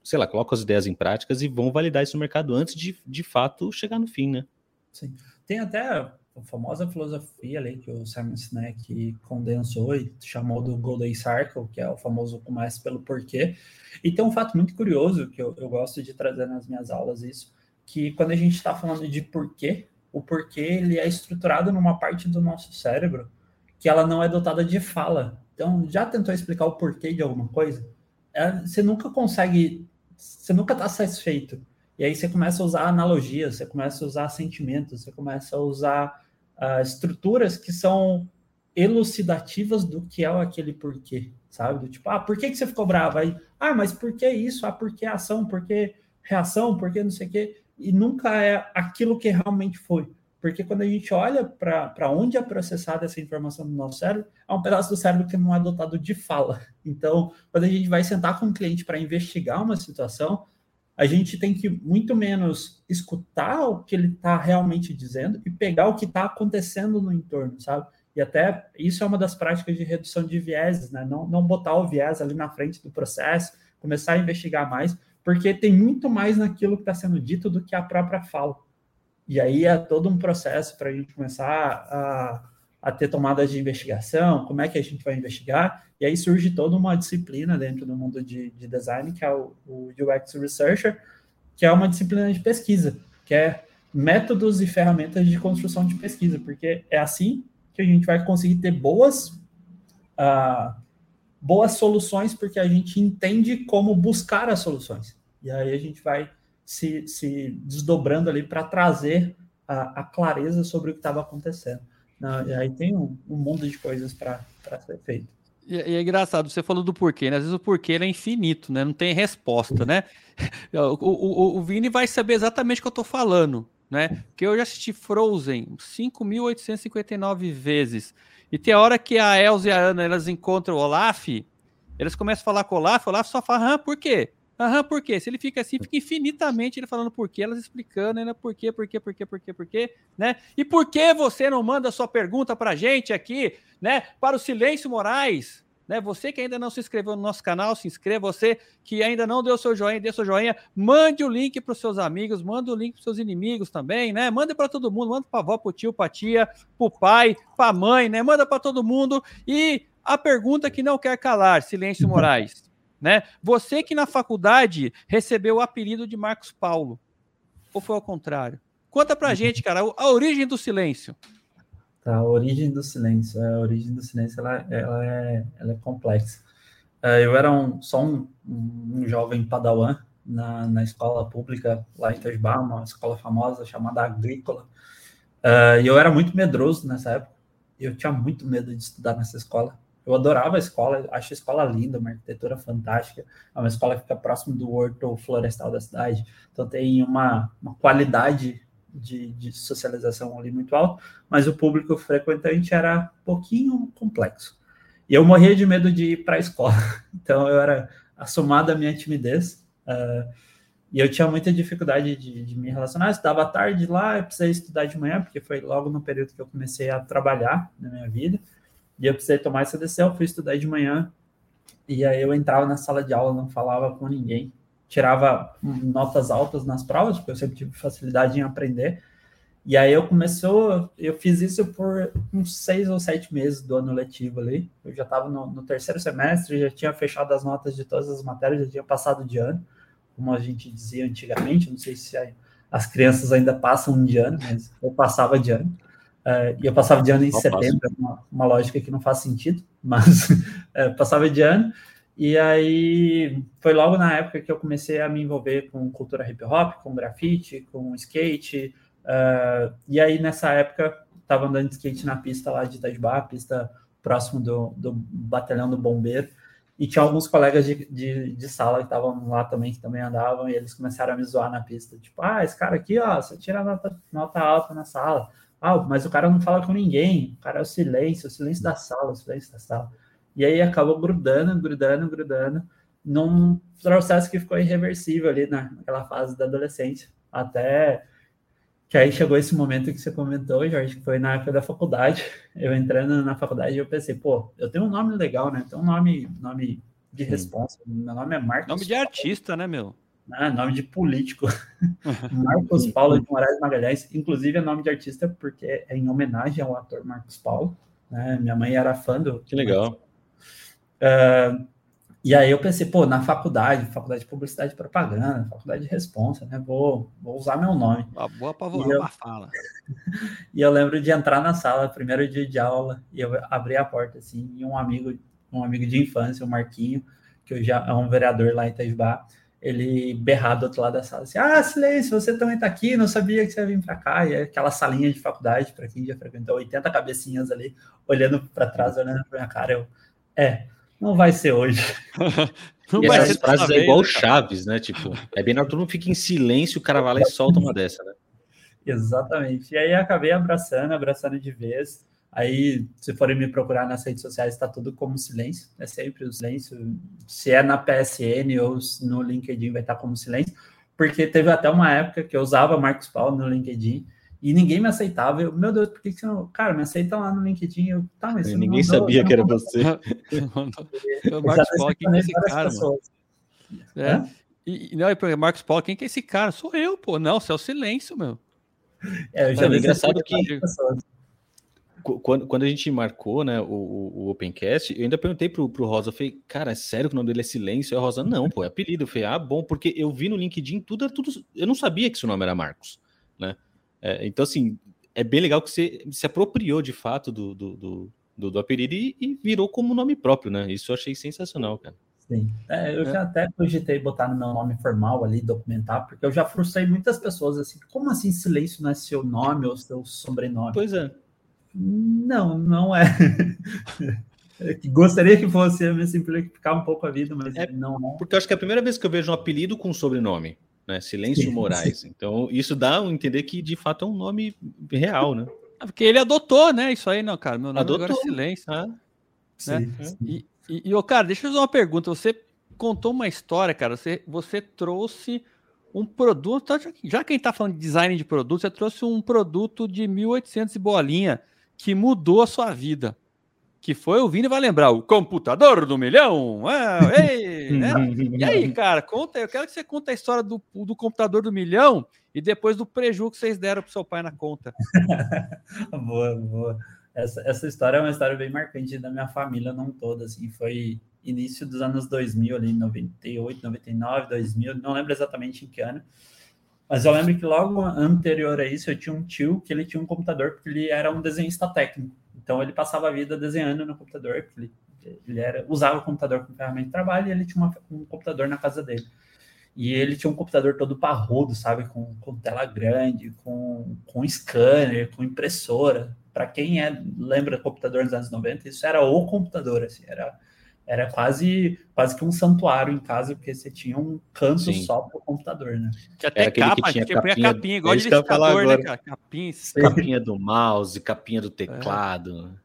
sei lá, colocam as ideias em práticas e vão validar isso no mercado antes de, de fato, chegar no fim, né? Sim. Tem até a famosa filosofia ali que o Simon Sinek condensou e chamou do Golden Circle, que é o famoso começa pelo porquê. E tem um fato muito curioso que eu, eu gosto de trazer nas minhas aulas isso, que quando a gente está falando de porquê, o porquê ele é estruturado numa parte do nosso cérebro que ela não é dotada de fala. Então, já tentou explicar o porquê de alguma coisa? É, você nunca consegue, você nunca está satisfeito. E aí você começa a usar analogias, você começa a usar sentimentos, você começa a usar uh, estruturas que são elucidativas do que é aquele porquê, sabe? Do tipo, ah, por que, que você ficou bravo? Aí, ah, mas por que isso? Ah, por que ação? Por que reação? Por que não sei o quê? E nunca é aquilo que realmente foi. Porque quando a gente olha para onde é processada essa informação no nosso cérebro, é um pedaço do cérebro que não é dotado de fala. Então, quando a gente vai sentar com o cliente para investigar uma situação, a gente tem que muito menos escutar o que ele está realmente dizendo e pegar o que está acontecendo no entorno, sabe? E até isso é uma das práticas de redução de vieses, né? Não, não botar o viés ali na frente do processo, começar a investigar mais, porque tem muito mais naquilo que está sendo dito do que a própria fala. E aí é todo um processo para a gente começar a, a ter tomadas de investigação, como é que a gente vai investigar, e aí surge toda uma disciplina dentro do mundo de, de design, que é o, o UX Researcher, que é uma disciplina de pesquisa, que é métodos e ferramentas de construção de pesquisa, porque é assim que a gente vai conseguir ter boas, uh, boas soluções, porque a gente entende como buscar as soluções. E aí a gente vai se, se desdobrando ali para trazer a, a, clareza sobre o que estava acontecendo. Não, e aí tem um, um mundo de coisas para ser feito. E, e, é engraçado, você falou do porquê, né? Às vezes o porquê é infinito, né? Não tem resposta, né? <laughs> O, o, o Vini vai saber exatamente o que eu tô falando, né? Porque eu já assisti Frozen 5.859 vezes. E tem a hora que a Elsa e a Ana elas encontram o Olaf, eles começam a falar com o Olaf, o Olaf só fala, ah, por quê? Aham, por quê? Se ele fica assim, fica infinitamente ele falando por quê, elas explicando, né? Por quê, por quê, por quê, por quê, por quê, né? E por que você não manda sua pergunta pra gente aqui, né? Para o Silêncio Moraes, Né? Você que ainda não se inscreveu no nosso canal, se inscreva. Você que ainda não deu seu joinha, dê seu joinha. Mande o link para os seus amigos, manda o link para os seus inimigos também, né? Manda para todo mundo, manda para avó, para o tio, para tia, para o pai, para a mãe, né? Manda para todo mundo. E a pergunta que não quer calar, Silêncio Moraes, né? Você que na faculdade recebeu o apelido de Marcos Paulo, ou foi ao contrário? Conta pra gente, cara, a origem do silêncio. Tá, a origem do silêncio. A origem do silêncio ela, ela, é, ela é complexa. É, eu era um, só um, um jovem padawan na, na escola pública lá em Itajubá, uma escola famosa chamada Agrícola. Uh, e eu era muito medroso nessa época. Eu tinha muito medo de estudar nessa escola. Eu adorava a escola, acho a escola linda, uma arquitetura fantástica. É uma escola que fica próximo do horto florestal da cidade. Então tem uma, uma qualidade de, de socialização ali muito alto, mas o público frequentante era um pouquinho complexo. E eu morria de medo de ir para a escola. <laughs> Então eu era assomado à minha timidez. Uh, e eu tinha muita dificuldade de, de, me relacionar. Eu estudava tarde lá, eu precisei estudar de manhã, porque foi logo no período que eu comecei a trabalhar na minha vida. E eu precisei tomar essa decisão, fui estudar de manhã. E aí eu entrava na sala de aula, não falava com ninguém tirava notas altas nas provas, porque eu sempre tive facilidade em aprender. E aí eu começou, eu fiz isso por uns seis ou sete meses do ano letivo ali. Eu já estava no, no, terceiro semestre, já tinha fechado as notas de todas as matérias, já tinha passado de ano, como a gente dizia antigamente. Não sei se as crianças ainda passam de ano, mas eu passava de ano. Uh, e eu passava de ano em setembro, uma, uma, lógica que não faz sentido, <laughs> mas uh, passava de ano. E aí foi logo na época que eu comecei a me envolver com cultura hip hop, com grafite, com skate. Uh, e aí nessa época estava andando de skate na pista lá de Itajubá, pista próximo do, do batalhão do bombeiro. E tinha alguns colegas de, de, de sala que estavam lá também, que também andavam, e eles começaram a me zoar na pista. Tipo, ah, esse cara aqui, ó, você tira nota, nota alta na sala. Ah, mas o cara não fala com ninguém. O cara é o silêncio, o silêncio da sala, o silêncio da sala. E aí acabou grudando, grudando, grudando, num processo que ficou irreversível ali naquela fase da adolescência. Até que aí chegou esse momento que você comentou, Jorge, que foi na época da faculdade. Eu entrando na faculdade, eu pensei, pô, eu tenho um nome legal, né? Tenho um nome, nome de responsa. Meu nome é Marcos. Nome de artista, né, meu? Ah, nome de político. <laughs> Marcos Paulo de Moraes Magalhães. Inclusive é nome de artista porque é em homenagem ao ator Marcos Paulo. Né? Minha mãe era fã do. Que legal. Uh, e aí eu pensei, pô, na faculdade, faculdade de publicidade e propaganda, faculdade de responsa, né? Vou, vou usar meu nome. Uma boa uma fala. <laughs> e eu lembro de entrar na sala, primeiro dia de aula, e eu abri a porta assim, e um amigo, um amigo de infância, o Marquinho, que eu já é um vereador lá em Itajubá, ele berrar do outro lado da sala assim: Ah, silêncio, você também está aqui, não sabia que você ia vir para cá. E é aquela salinha de faculdade, para quem já frequentou, 80 cabecinhas ali, olhando para trás, olhando para minha cara. Eu, é, não vai ser hoje. <laughs> Não e vai essas ser frases é igual né, Chaves, né? Tipo, é bem na todo mundo fica em silêncio, o cara vai lá e solta uma dessa, né? Exatamente. E aí acabei abraçando, abraçando de vez. Aí, se forem me procurar nas redes sociais, está tudo como silêncio. É sempre o silêncio. Se é na PSN ou no LinkedIn, vai estar como silêncio. Porque teve até uma época que eu usava Marcos Paulo no LinkedIn e ninguém me aceitava. Eu, meu Deus, por que, que você não. Cara, me aceita lá no LinkedIn. Eu, tá, mas ninguém mandou, sabia que era você. o Marcos Paulo, quem é esse cara? É? E, não, e Marcos Paulo, quem que é esse cara? Sou eu, pô. Não, você é o silêncio, meu. É, eu já é engraçado que. Quando, quando a gente marcou né, o, o Opencast, eu ainda perguntei pro, pro Rosa, eu falei, cara, é sério que o nome dele é Silêncio? A Rosa, não, pô, é apelido. Eu falei, ah, bom, porque eu vi no LinkedIn tudo, tudo. Eu não sabia que seu nome era Marcos, né? É, então, assim, é bem legal que você se apropriou de fato do, do, do, do, do apelido e, e, virou como nome próprio, né? Isso eu achei sensacional, cara. Sim, é, eu é. já até cogitei botar no meu nome formal ali, documentar, porque eu já frustrei muitas pessoas assim, como assim silêncio não é seu nome ou seu sobrenome? Pois é. Não, não é. <laughs> Gostaria que fosse me simplificar um pouco a vida, mas é, não é. Porque eu acho que é a primeira vez que eu vejo um apelido com sobrenome né? Silêncio sim, Moraes. Sim. Então, isso dá a entender que de fato é um nome real, né? É porque ele adotou, né? Isso aí, não, cara. Meu nome adotou. agora é Silêncio. Ah. Né? Sim, e, e, e, cara, deixa eu fazer uma pergunta. Você contou uma história, cara. Você, você trouxe um produto. Tá, já quem tá falando de design de produto, você trouxe um produto de 1800 e bolinha que mudou a sua vida. que foi o Vini vai lembrar o computador do milhão. Ah, ei, né? E aí, <laughs> cara, conta, eu quero que você conte a história do, do computador do milhão e depois do prejuízo que vocês deram para seu pai na conta. <laughs> boa, boa. Essa, essa história é uma história bem marcante da minha família, não toda, assim, foi início dos anos 2000, ali, 98, 99, 2000, não lembro exatamente em que ano, mas eu lembro que logo anterior a isso, eu tinha um tio que ele tinha um computador, porque ele era um desenhista técnico, então ele passava a vida desenhando no computador, ele, ele era, usava o computador como ferramenta de trabalho, e ele tinha uma, um computador na casa dele. E ele tinha um computador todo parrudo, sabe? Com, com tela grande, com, com scanner, com impressora. Para quem é, lembra computador nos anos 90, isso era o computador, assim, era, era quase, quase que um santuário em casa, porque você tinha um canto Sim. só para o computador, né? Tinha até era capa, que tinha, tinha capinha, capinha, igual de liquidificador, né, cara? Capinha, <laughs> capinha do mouse, capinha do teclado.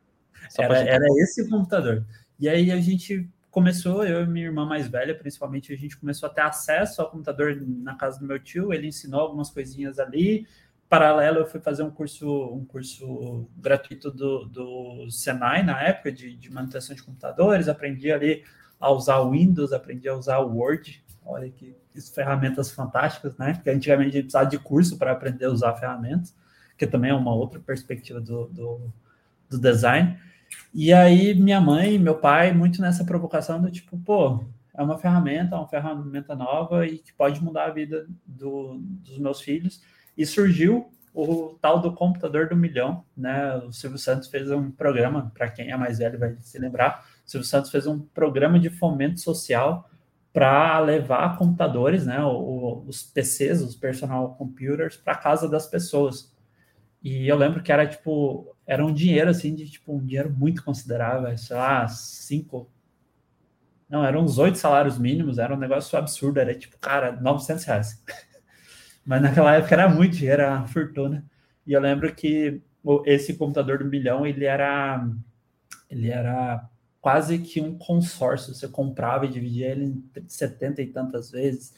É. Era, era esse computador. E aí a gente começou, eu e minha irmã mais velha, principalmente, a gente começou a ter acesso ao computador na casa do meu tio, ele ensinou algumas coisinhas ali. Paralelo, eu fui fazer um curso, um curso gratuito do, do Senai na época de, de manutenção de computadores, aprendi ali a usar o Windows, aprendi a usar o Word. Olha que, ferramentas fantásticas, né? Porque antigamente a gente precisava de curso para aprender a usar ferramentas, que também é uma outra perspectiva do, do, do design. E aí, minha mãe e meu pai, muito nessa provocação do tipo, pô, é uma ferramenta, é uma ferramenta nova e que pode mudar a vida do, dos meus filhos. E surgiu o tal do computador do milhão, né? O Silvio Santos fez um programa, para quem é mais velho vai se lembrar, o Silvio Santos fez um programa de fomento social para levar computadores, né, os PCs, os personal computers, para casa das pessoas. E eu lembro que era tipo era um dinheiro assim de tipo um dinheiro muito considerável, sei lá, cinco. Não, eram uns oito salários mínimos, era um negócio absurdo, era tipo, cara, 900 reais. <laughs> Mas naquela época era muito dinheiro, era uma fortuna. E eu lembro que esse computador do milhão, ele era ele era quase que um consórcio, você comprava e dividia ele em 70 e tantas vezes.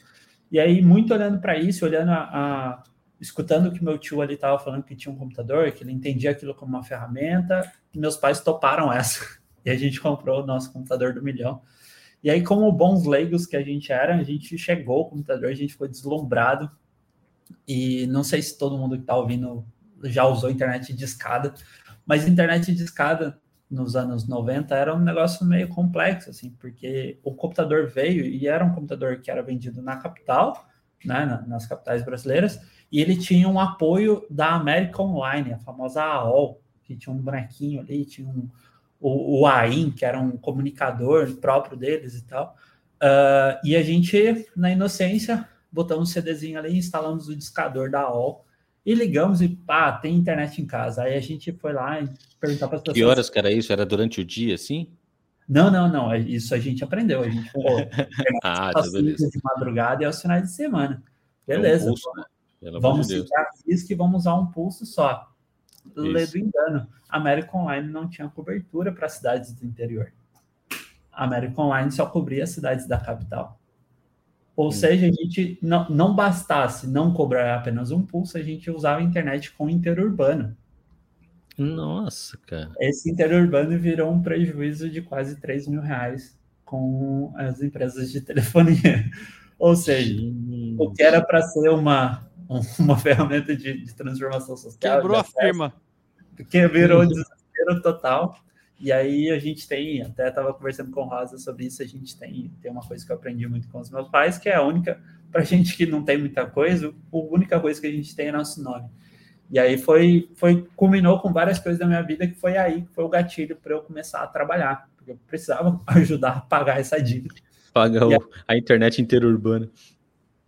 E aí, muito olhando para isso, olhando a, a escutando que meu tio ali estava falando que tinha um computador, que ele entendia aquilo como uma ferramenta, e meus pais toparam essa. <laughs> E a gente comprou o nosso computador do milhão. E aí, como bons leigos que a gente era, a gente chegou ao computador, a gente ficou deslumbrado. E não sei se todo mundo que está ouvindo já usou internet de escada, mas internet de escada nos anos 90 era um negócio meio complexo, assim, porque o computador veio e era um computador que era vendido na capital, né, nas capitais brasileiras, e ele tinha um apoio da América Online, a famosa AOL, que tinha um bonequinho ali, tinha um, o, o AIM, que era um comunicador próprio deles e tal. Uh, e a gente, na inocência, botamos um CDzinho ali, instalamos o discador da AOL e ligamos e pá, tem internet em casa. Aí a gente foi lá e perguntar para as pessoas. Que horas que era isso? Era durante o dia, assim? Não, não, não. Isso a gente aprendeu. A gente <laughs> pô, ah, beleza. de madrugada e aos finais de semana. Beleza. É um pulso, né? vamos de a física e vamos usar um pulso só. Ledo engano. América Online não tinha cobertura para cidades do interior. América Online só cobria as cidades da capital. Ou hum. seja, a gente não, não bastasse não cobrar apenas um pulso, a gente usava a internet com interurbano. Nossa, cara. Esse interurbano virou um prejuízo de quase 3 mil reais com as empresas de telefonia. <laughs> Ou seja, Gente. o que era para ser uma uma ferramenta de, de transformação social. Quebrou a firma. Que virou <laughs> um desespero total. E aí a gente tem, até estava conversando com o Rosa sobre isso, a gente tem, tem uma coisa que eu aprendi muito com os meus pais, que é a única, para <laughs> gente que não tem muita coisa, a única coisa que a gente tem é nosso nome. E aí foi, foi culminou com várias coisas da minha vida, que foi aí que foi o gatilho para eu começar a trabalhar, porque eu precisava <laughs> ajudar a pagar essa dívida. Paga o, a internet interurbana.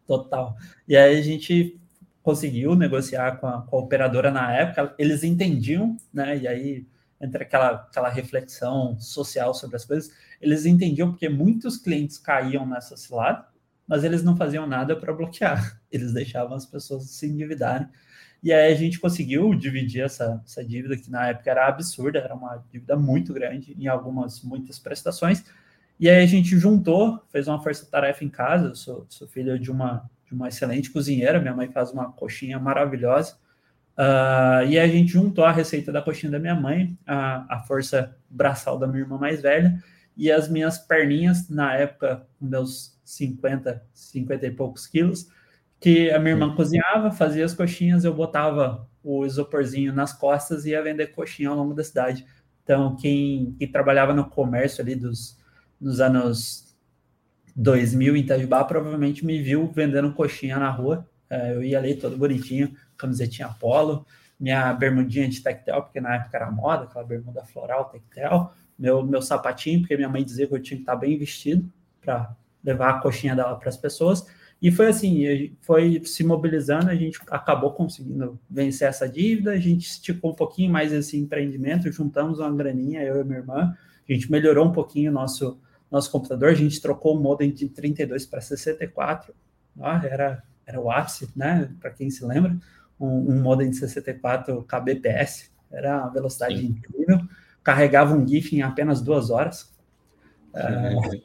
Total. E aí a gente conseguiu negociar com a, com a, operadora na época, eles entendiam, né? E aí entre aquela, aquela reflexão social sobre as coisas, eles entendiam porque muitos clientes caíam nessa cilada, mas eles não faziam nada para bloquear, <laughs> eles deixavam as pessoas se endividarem. E aí a gente conseguiu dividir essa, essa dívida, que na época era absurda, era uma dívida muito grande em algumas, muitas prestações. E aí a gente juntou, fez uma força-tarefa em casa, eu sou, sou filho de uma de uma excelente cozinheira. Minha mãe faz uma coxinha maravilhosa. Uh, e a gente juntou a receita da coxinha da minha mãe, a, a força braçal da minha irmã mais velha, e as minhas perninhas, na época, meus 50, 50 e poucos quilos, que a minha irmã cozinhava, fazia as coxinhas, eu botava o isoporzinho nas costas e ia vender coxinha ao longo da cidade. Então, quem, quem trabalhava no comércio ali dos, dos anos 2000 em Itajubá provavelmente me viu vendendo coxinha na rua. Uh, eu ia ali todo bonitinho, camisetinha polo, minha bermudinha de tectel, porque na época era moda, aquela bermuda floral tectel, meu, meu sapatinho, porque minha mãe dizia que eu tinha que estar bem vestido para levar a coxinha dela para as pessoas. E foi assim, foi se mobilizando, a gente acabou conseguindo vencer essa dívida, a gente esticou um pouquinho mais esse empreendimento, juntamos uma graninha, eu e minha irmã, a gente melhorou um pouquinho o nosso, nosso computador, a gente trocou o modem de 32 para 64, ó, era, era o ápice, né, para quem se lembra, um, um modem de 64 kbps, era uma velocidade Sim. incrível, carregava um GIF em apenas duas horas. Uh,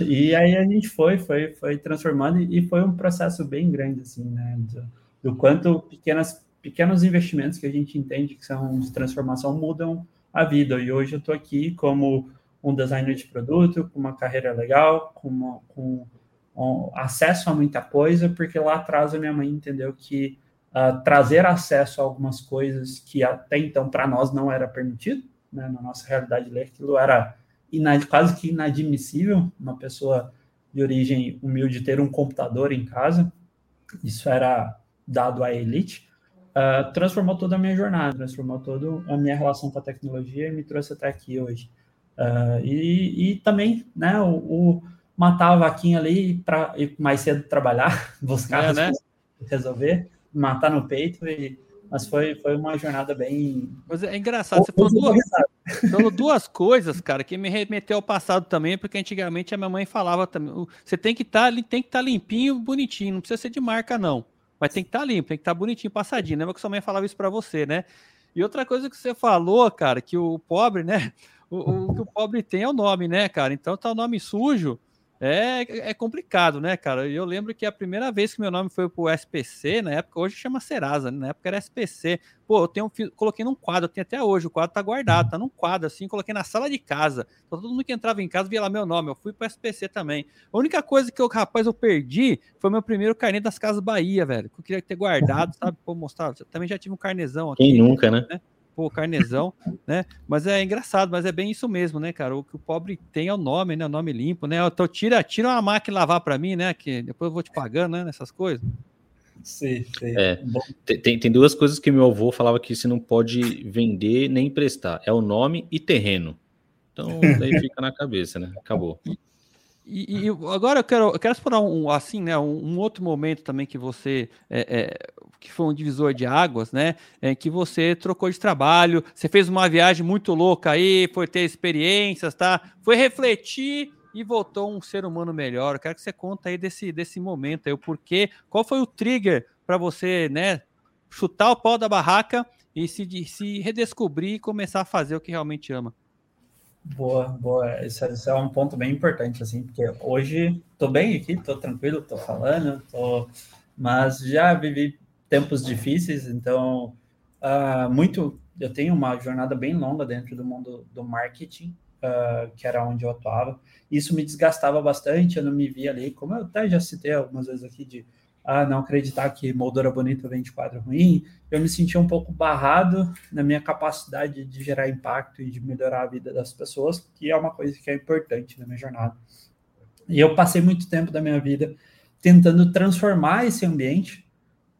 e aí a gente foi, foi, foi transformando e foi um processo bem grande, assim, né? Do, do, quanto pequenas, pequenos investimentos que a gente entende que são de transformação mudam a vida. E hoje eu estou aqui como um designer de produto, com uma carreira legal, com, uma, com um, acesso a muita coisa, porque lá atrás a minha mãe entendeu que uh, trazer acesso a algumas coisas que até então para nós não era permitido, né, na nossa realidade ler, aquilo era inad, quase que inadmissível, uma pessoa de origem humilde ter um computador em casa, isso era dado à elite, uh, transformou toda a minha jornada, transformou toda a minha relação com a tecnologia e me trouxe até aqui hoje. Uh, e, e, também, né, o, o matar a vaquinha ali para ir mais cedo trabalhar, <laughs> buscar é, né? resolver, matar no peito e mas foi, foi uma jornada bem. Mas é engraçado, você falou duas, <laughs> falou duas coisas, cara, que me remeteu ao passado também, porque antigamente a minha mãe falava também. Você tem que tá, estar tá limpinho, bonitinho, não precisa ser de marca, não. Mas tem que estar tá limpo, tem que estar tá bonitinho, passadinho. Lembra que sua mãe falava isso para você, né? E outra coisa que você falou, cara, que o pobre, né? <laughs> O, o que o pobre tem é o nome, né, cara? Então tá o nome sujo é, é complicado, né, cara? Eu lembro que a primeira vez que meu nome foi pro SPC, na época, hoje chama Serasa, né? na época era SPC. Pô, eu tenho, coloquei num quadro, tenho até hoje, o quadro tá guardado, tá num quadro assim, coloquei na sala de casa. Então, todo mundo que entrava em casa via lá meu nome, eu fui pro SPC também. A única coisa que eu, rapaz, eu perdi foi meu primeiro carnê das Casas Bahia, velho, que eu queria ter guardado, sabe? Pô, mostrar, também já tive um carnezão aqui. Quem nunca, né? né? Pô, carnezão, <laughs> né? Mas é engraçado, mas é bem isso mesmo, né, cara? O que o pobre tem é o nome, né? O nome limpo, né? Então tira, tira uma máquina lavar para mim, né? Que depois eu vou te pagando, né? Nessas coisas. Sim, sim. É, tem, tem duas coisas que meu avô falava que você não pode vender nem emprestar. É o nome e terreno. Então, daí fica na cabeça, né? Acabou. E, e, agora eu quero, eu quero explorar um, assim, né, um, um outro momento também que você é, é, que foi um divisor de águas, né? É, que você trocou de trabalho, você fez uma viagem muito louca aí, foi ter experiências, tá? Foi refletir e voltou um ser humano melhor. Eu quero que você conta aí desse, desse momento aí, o porquê, qual foi o trigger para você, né, chutar o pau da barraca e se, se redescobrir e começar a fazer o que realmente ama. Boa, boa. Esse, esse, é um ponto bem importante, assim, porque hoje tô bem aqui, tô tranquilo, tô falando, tô... mas já vivi tempos difíceis, então uh, muito. Eu tenho uma jornada bem longa dentro do mundo do marketing, uh, que era onde eu atuava. Isso me desgastava bastante, eu não me via ali, como eu até já citei algumas vezes aqui de a não acreditar que moldura bonita vem de quadro ruim, eu me sentia um pouco barrado na minha capacidade de gerar impacto e de melhorar a vida das pessoas, que é uma coisa que é importante na minha jornada. E eu passei muito tempo da minha vida tentando transformar esse ambiente,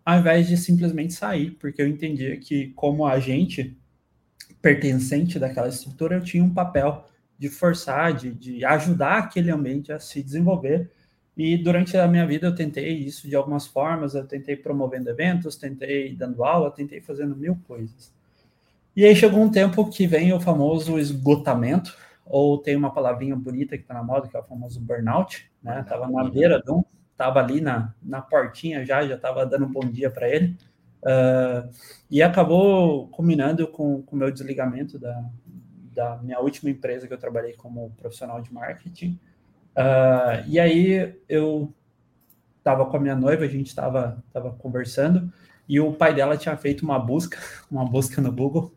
ao invés de simplesmente sair, porque eu entendia que, como agente pertencente daquela estrutura, eu tinha um papel de forçar, de, de ajudar aquele ambiente a se desenvolver e durante a minha vida eu tentei isso de algumas formas, eu tentei promovendo eventos, tentei dando aula, tentei fazendo mil coisas. E aí chegou um tempo que vem o famoso esgotamento, ou tem uma palavrinha bonita que está na moda, que é o famoso burnout, né? Tava na beira de um, tava ali na, na portinha já, já tava dando um bom dia para ele. Uh, e acabou combinando com o meu desligamento da, da minha última empresa que eu trabalhei como profissional de marketing. Uh, e aí eu estava com a minha noiva, a gente estava tava conversando, e o pai dela tinha feito uma busca, <laughs> uma busca no Google,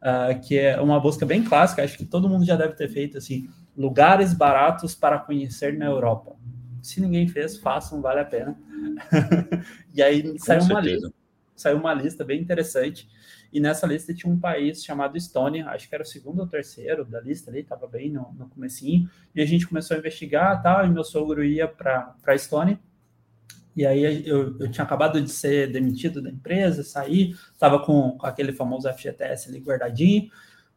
uh, que é uma busca bem clássica, acho que todo mundo já deve ter feito, assim, lugares baratos para conhecer na Europa. Se ninguém fez, façam, vale a pena. <laughs> e aí saiu uma lista, saiu uma lista bem interessante, e nessa lista tinha um país chamado Estônia, acho que era o segundo ou terceiro da lista ali, estava bem no, no comecinho, e a gente começou a investigar, tal, e meu sogro ia para a Estônia, e aí eu, eu tinha acabado de ser demitido da empresa, saí, estava com, com aquele famoso FGTS ali guardadinho.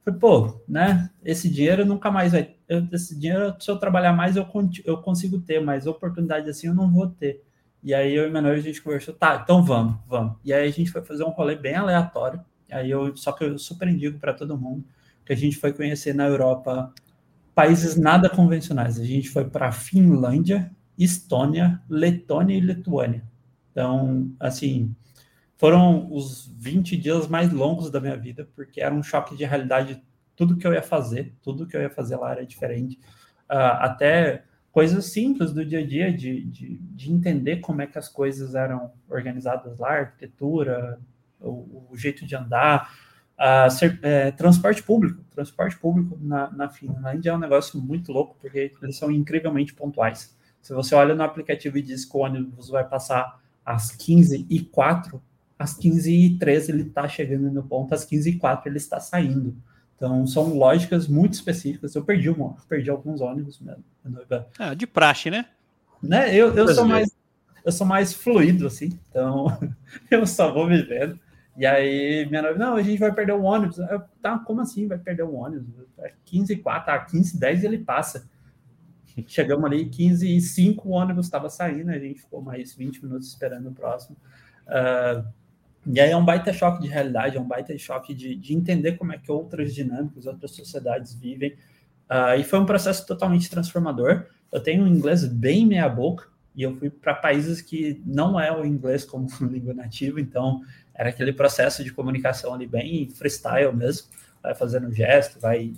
Falei, pô, né? Esse dinheiro nunca mais vai. Eu, esse dinheiro, se eu trabalhar mais, eu, eu consigo ter, mas oportunidade assim eu não vou ter. E aí eu e o menor a gente conversou, tá, então vamos, vamos. E aí a gente foi fazer um rolê bem aleatório. Aí eu, só que eu super indico para todo mundo que a gente foi conhecer na Europa países nada convencionais. A gente foi para Finlândia, Estônia, Letônia e Lituânia. Então, assim, foram os 20 dias mais longos da minha vida, porque era um choque de realidade. Tudo que eu ia fazer, tudo que eu ia fazer lá era diferente. Uh, até coisas simples do dia a dia, de, de, de, entender como é que as coisas eram organizadas lá, arquitetura, o, o jeito de andar, uh, ser, é, transporte público. Transporte público na, na Finlândia é um negócio muito louco, porque eles são incrivelmente pontuais. Se você olha no aplicativo e diz que o ônibus vai passar às 15 e 4, às 15 e 13 ele está chegando no ponto, às 15 e 4 ele está saindo. Então, são lógicas muito específicas. Eu perdi, uma, perdi alguns ônibus mesmo. Ah, de praxe, né? né? Eu, eu, sou mais, eu sou mais fluido, assim. Então, <laughs> eu só vou vivendo. E aí, minha noiva, não, a gente vai perder o ônibus. Eu, tá, como assim vai perder o ônibus? É 15 e 4, ah, 15 e 10 ele passa. Chegamos ali 15 e 5, o ônibus estava saindo, a gente ficou mais 20 minutos esperando o próximo. Uh, e aí é um baita choque de realidade, é um baita choque de, de entender como é que outras dinâmicas, outras sociedades vivem. Uh, e foi um processo totalmente transformador. Eu tenho um inglês bem meia-boca, e eu fui para países que não é o inglês como <laughs> língua nativa, então era aquele processo de comunicação ali bem freestyle mesmo, vai fazendo gesto, vai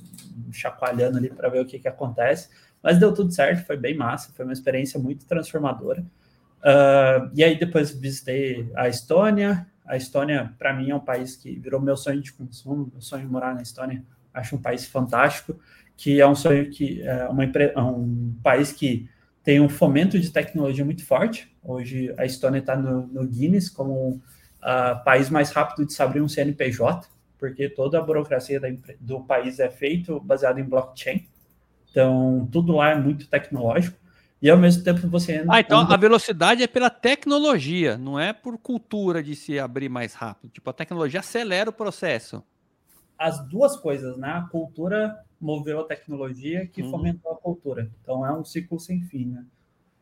chacoalhando ali para ver o que, que acontece. Mas deu tudo certo, foi bem massa, foi uma experiência muito transformadora. Uh, e aí depois visitei a Estônia. A Estônia, para mim, é um país que virou meu sonho de consumo, meu sonho de morar na Estônia. Acho um país fantástico, que é um sonho que é uma, é um país que tem um fomento de tecnologia muito forte. Hoje a Estônia está no, no, Guinness como uh, país mais rápido de se abrir um CNPJ, porque toda a burocracia da, do país é feito baseado em blockchain. Então, tudo lá é muito tecnológico. E ao mesmo tempo você. Ah, então anda... a velocidade é pela tecnologia, não é por cultura de se abrir mais rápido. Tipo, a tecnologia acelera o processo. As duas coisas, né? A cultura moveu a tecnologia que uhum. fomentou a cultura. Então é um ciclo sem fim, né?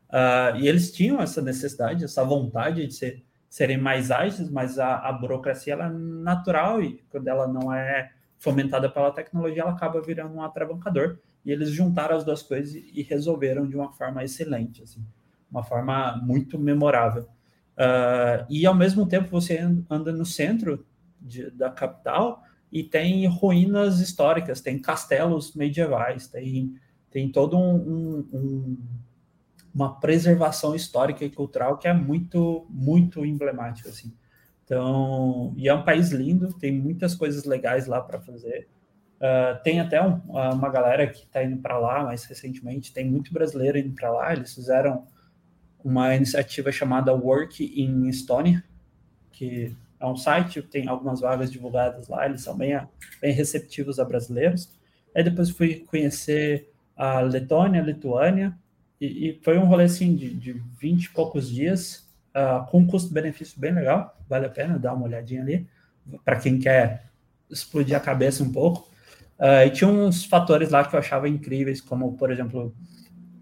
Uh, e eles tinham essa necessidade, essa vontade de ser, serem mais ágeis, mas a, a burocracia ela é natural e quando ela não é fomentada pela tecnologia, ela acaba virando um atravancador. E eles juntaram as duas coisas e resolveram de uma forma excelente, assim, uma forma muito memorável. Uh, e ao mesmo tempo você anda no centro de, da capital e tem ruínas históricas, tem castelos medievais, tem, tem todo um, um, um, uma preservação histórica e cultural que é muito, muito emblemática, assim. Então, e é um país lindo, tem muitas coisas legais lá para fazer. Uh, tem até um, uma galera que está indo para lá mais recentemente, tem muito brasileiro indo para lá. Eles fizeram uma iniciativa chamada Work in Estonia, que é um site, tem algumas vagas divulgadas lá, eles são bem, bem receptivos a brasileiros. Aí depois fui conhecer a Letônia, a Lituânia, e, e, foi um rolê assim de, de 20 e poucos dias, uh, com um custo-benefício bem legal, vale a pena dar uma olhadinha ali, para quem quer explodir a cabeça um pouco. Uh, e tinha uns fatores lá que eu achava incríveis, como, por exemplo,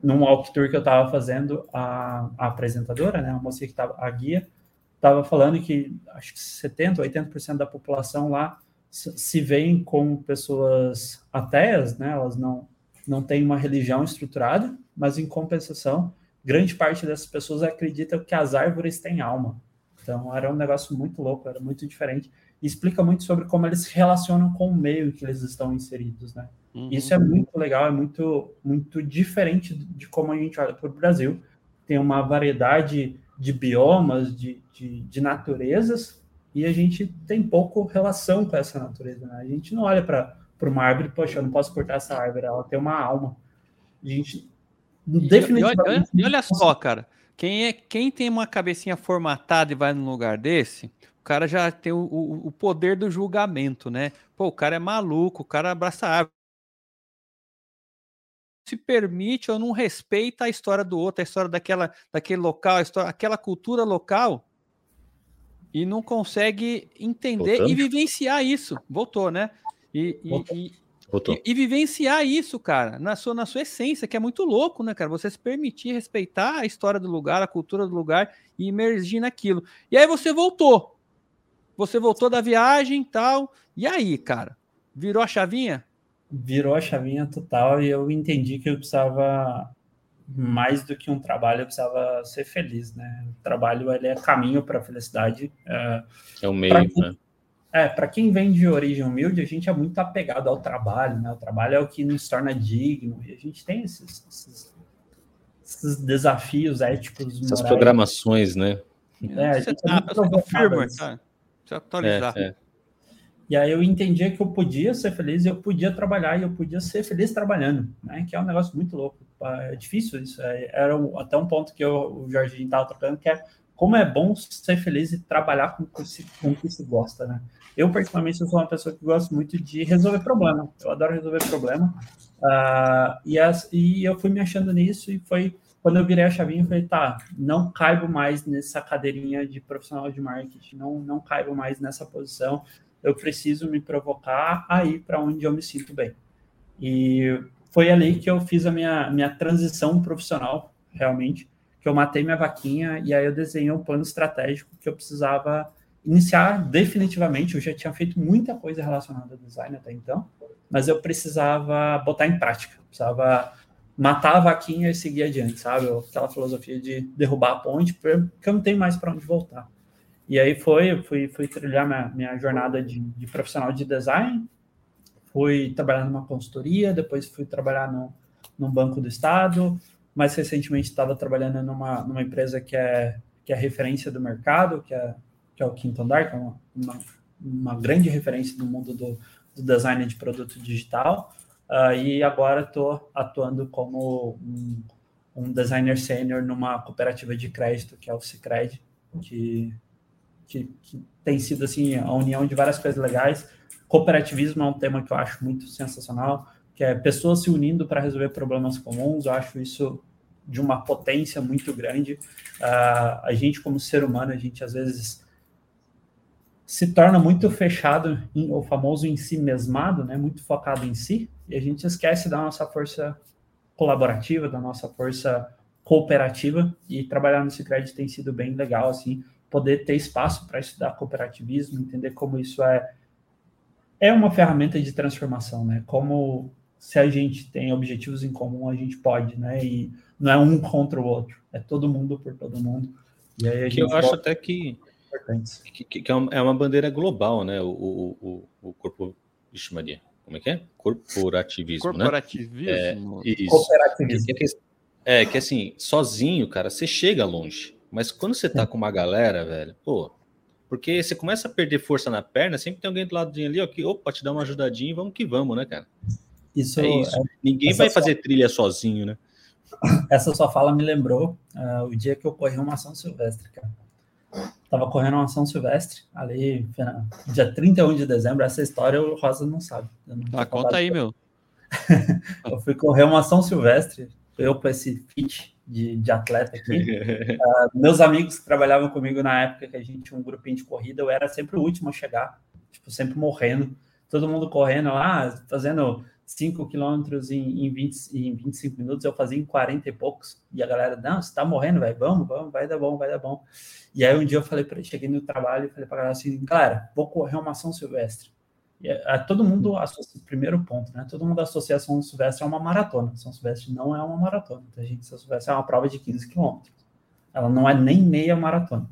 num walkthrough que eu estava fazendo, a, a, apresentadora, né, a moça que estava, a guia, estava falando que acho que 70%, 80% da população lá se veem como pessoas ateias, né, elas não, não têm uma religião estruturada, mas em compensação, grande parte dessas pessoas acredita que as árvores têm alma. Então era um negócio muito louco, era muito diferente explica muito sobre como eles se relacionam com o meio que eles estão inseridos, né? Uhum. Isso é muito legal, é muito, muito diferente de como a gente olha para o Brasil. Tem uma variedade de biomas, de, de, de naturezas, E a gente tem pouco relação com essa natureza, né? A gente não olha para uma árvore, poxa, eu não posso cortar essa árvore, ela tem uma alma. A gente definitivamente... E olha, e olha só, cara, quem, é, quem tem uma cabecinha formatada e vai num lugar desse, o cara já tem o, o, o poder do julgamento, né? Pô, o cara é maluco, o cara abraça a árvore se permite ou não respeita a história do outro, a história daquela, daquele local, a história, aquela cultura local e não consegue entender Voltando. e vivenciar isso. Voltou, né? E, e, e, e, vivenciar isso, cara, na sua, na sua essência, que é muito louco, né, cara? Você se permitir respeitar a história do lugar, a cultura do lugar e emergir naquilo. E aí você voltou. Você voltou da viagem e tal. E aí, cara? Virou a chavinha? virou a chavinha total e eu entendi que eu precisava mais do que um trabalho, eu precisava ser feliz, né? O trabalho ele é caminho para a felicidade. É, é o meio, quem, né? É, para quem vem de origem humilde, a gente é muito apegado ao trabalho, né? O trabalho é o que nos torna digno e a gente tem esses, esses, esses desafios éticos, essas morais. programações, né? É, a gente tá, é firmware, tá? Precisa atualizar. É, é. E aí eu entendia que eu podia ser feliz, eu podia trabalhar e eu podia ser feliz trabalhando, né? Que é um negócio muito louco. É difícil isso. É, era até um ponto que eu, o Jorginho estava trocando, que é como é bom ser feliz e trabalhar com, com o que se gosta, né? Eu, particularmente, sou uma pessoa que gosto muito de resolver problema. Eu adoro resolver problema. Uh, e, as, e eu fui me achando nisso e foi quando eu virei a chavinha, eu falei, tá, não caibo mais nessa cadeirinha de profissional de marketing, não, não caibo mais nessa posição eu preciso me provocar a ir para onde eu me sinto bem. E foi ali que eu fiz a minha, minha transição profissional, realmente, que eu matei minha vaquinha e aí eu desenhei um plano estratégico que eu precisava iniciar definitivamente. Eu já tinha feito muita coisa relacionada ao design até então, mas eu precisava botar em prática, precisava matar a vaquinha e seguir adiante, sabe? Aquela filosofia de derrubar a ponte, porque eu não tenho mais para onde voltar. E aí foi, fui, fui trilhar minha, minha jornada de, de, profissional de design, fui trabalhar numa consultoria, depois fui trabalhar no, num banco do estado, mais recentemente estava trabalhando numa, numa empresa que é, que é referência do mercado, que é, que é o Quinto Andar, que é uma, uma, uma grande referência no mundo do, do design de produto digital, uh, e agora estou atuando como um, um designer sênior numa cooperativa de crédito, que é o Cicred, que que, que, tem sido assim a união de várias coisas legais. Cooperativismo é um tema que eu acho muito sensacional, que é pessoas se unindo para resolver problemas comuns. Eu acho isso de uma potência muito grande. Uh, a gente, como ser humano, a gente às vezes se torna muito fechado, em, o famoso em si mesmado, né? Muito focado em si, e a gente esquece da nossa força colaborativa, da nossa força cooperativa, e trabalhar no Cicred tem sido bem legal, assim, poder ter espaço para estudar cooperativismo, entender como isso é é uma ferramenta de transformação, né? Como se a gente tem objetivos em comum, a gente pode, né? E não é um contra o outro, é todo mundo por todo mundo. E aí que eu acho até que, que, que, é, é uma bandeira global, né? O, o, o, o corpo. Vixe, Maria. Como é que é? Corporativismo, Corporativismo. né? Corporativismo. É, isso. Que, é que assim, sozinho, cara, você chega longe. Mas quando você tá com uma galera, velho, pô, porque você começa a perder força na perna, sempre tem alguém do lado ali, ó, que, opa, te dá uma ajudadinha e vamos que vamos, né, cara? Isso, é isso. Ninguém vai fazer trilha sozinho, né? <laughs> Essa sua fala me lembrou uh, o dia que eu corri uma ação silvestre, cara. Tava correndo uma ação silvestre ali, dia 31 de dezembro. Essa história o Rosa não sabe. Ah, conta aí, meu. <laughs> eu fui correr uma ação silvestre, eu com esse fit de, de atleta aqui. uh, <laughs> meus amigos que trabalhavam comigo na época que a gente tinha um grupinho de corrida, eu era sempre o último a chegar, tipo, sempre morrendo. Todo mundo correndo lá, fazendo 5 quilômetros em, em, 20, em 25 minutos, eu fazia em 40 e poucos. E a galera, não, você tá morrendo, velho, vamos, vamos, vai dar bom, vai dar bom. E aí um dia eu falei para cheguei no trabalho e falei para galera assim, galera, vou correr uma ação silvestre. E, a, todo mundo associa, primeiro ponto, né? Todo mundo associa São Silvestre a uma maratona. São Silvestre não é uma maratona, tá, gente? São Silvestre é uma prova de 15 quilômetros. Ela não é nem meia maratona.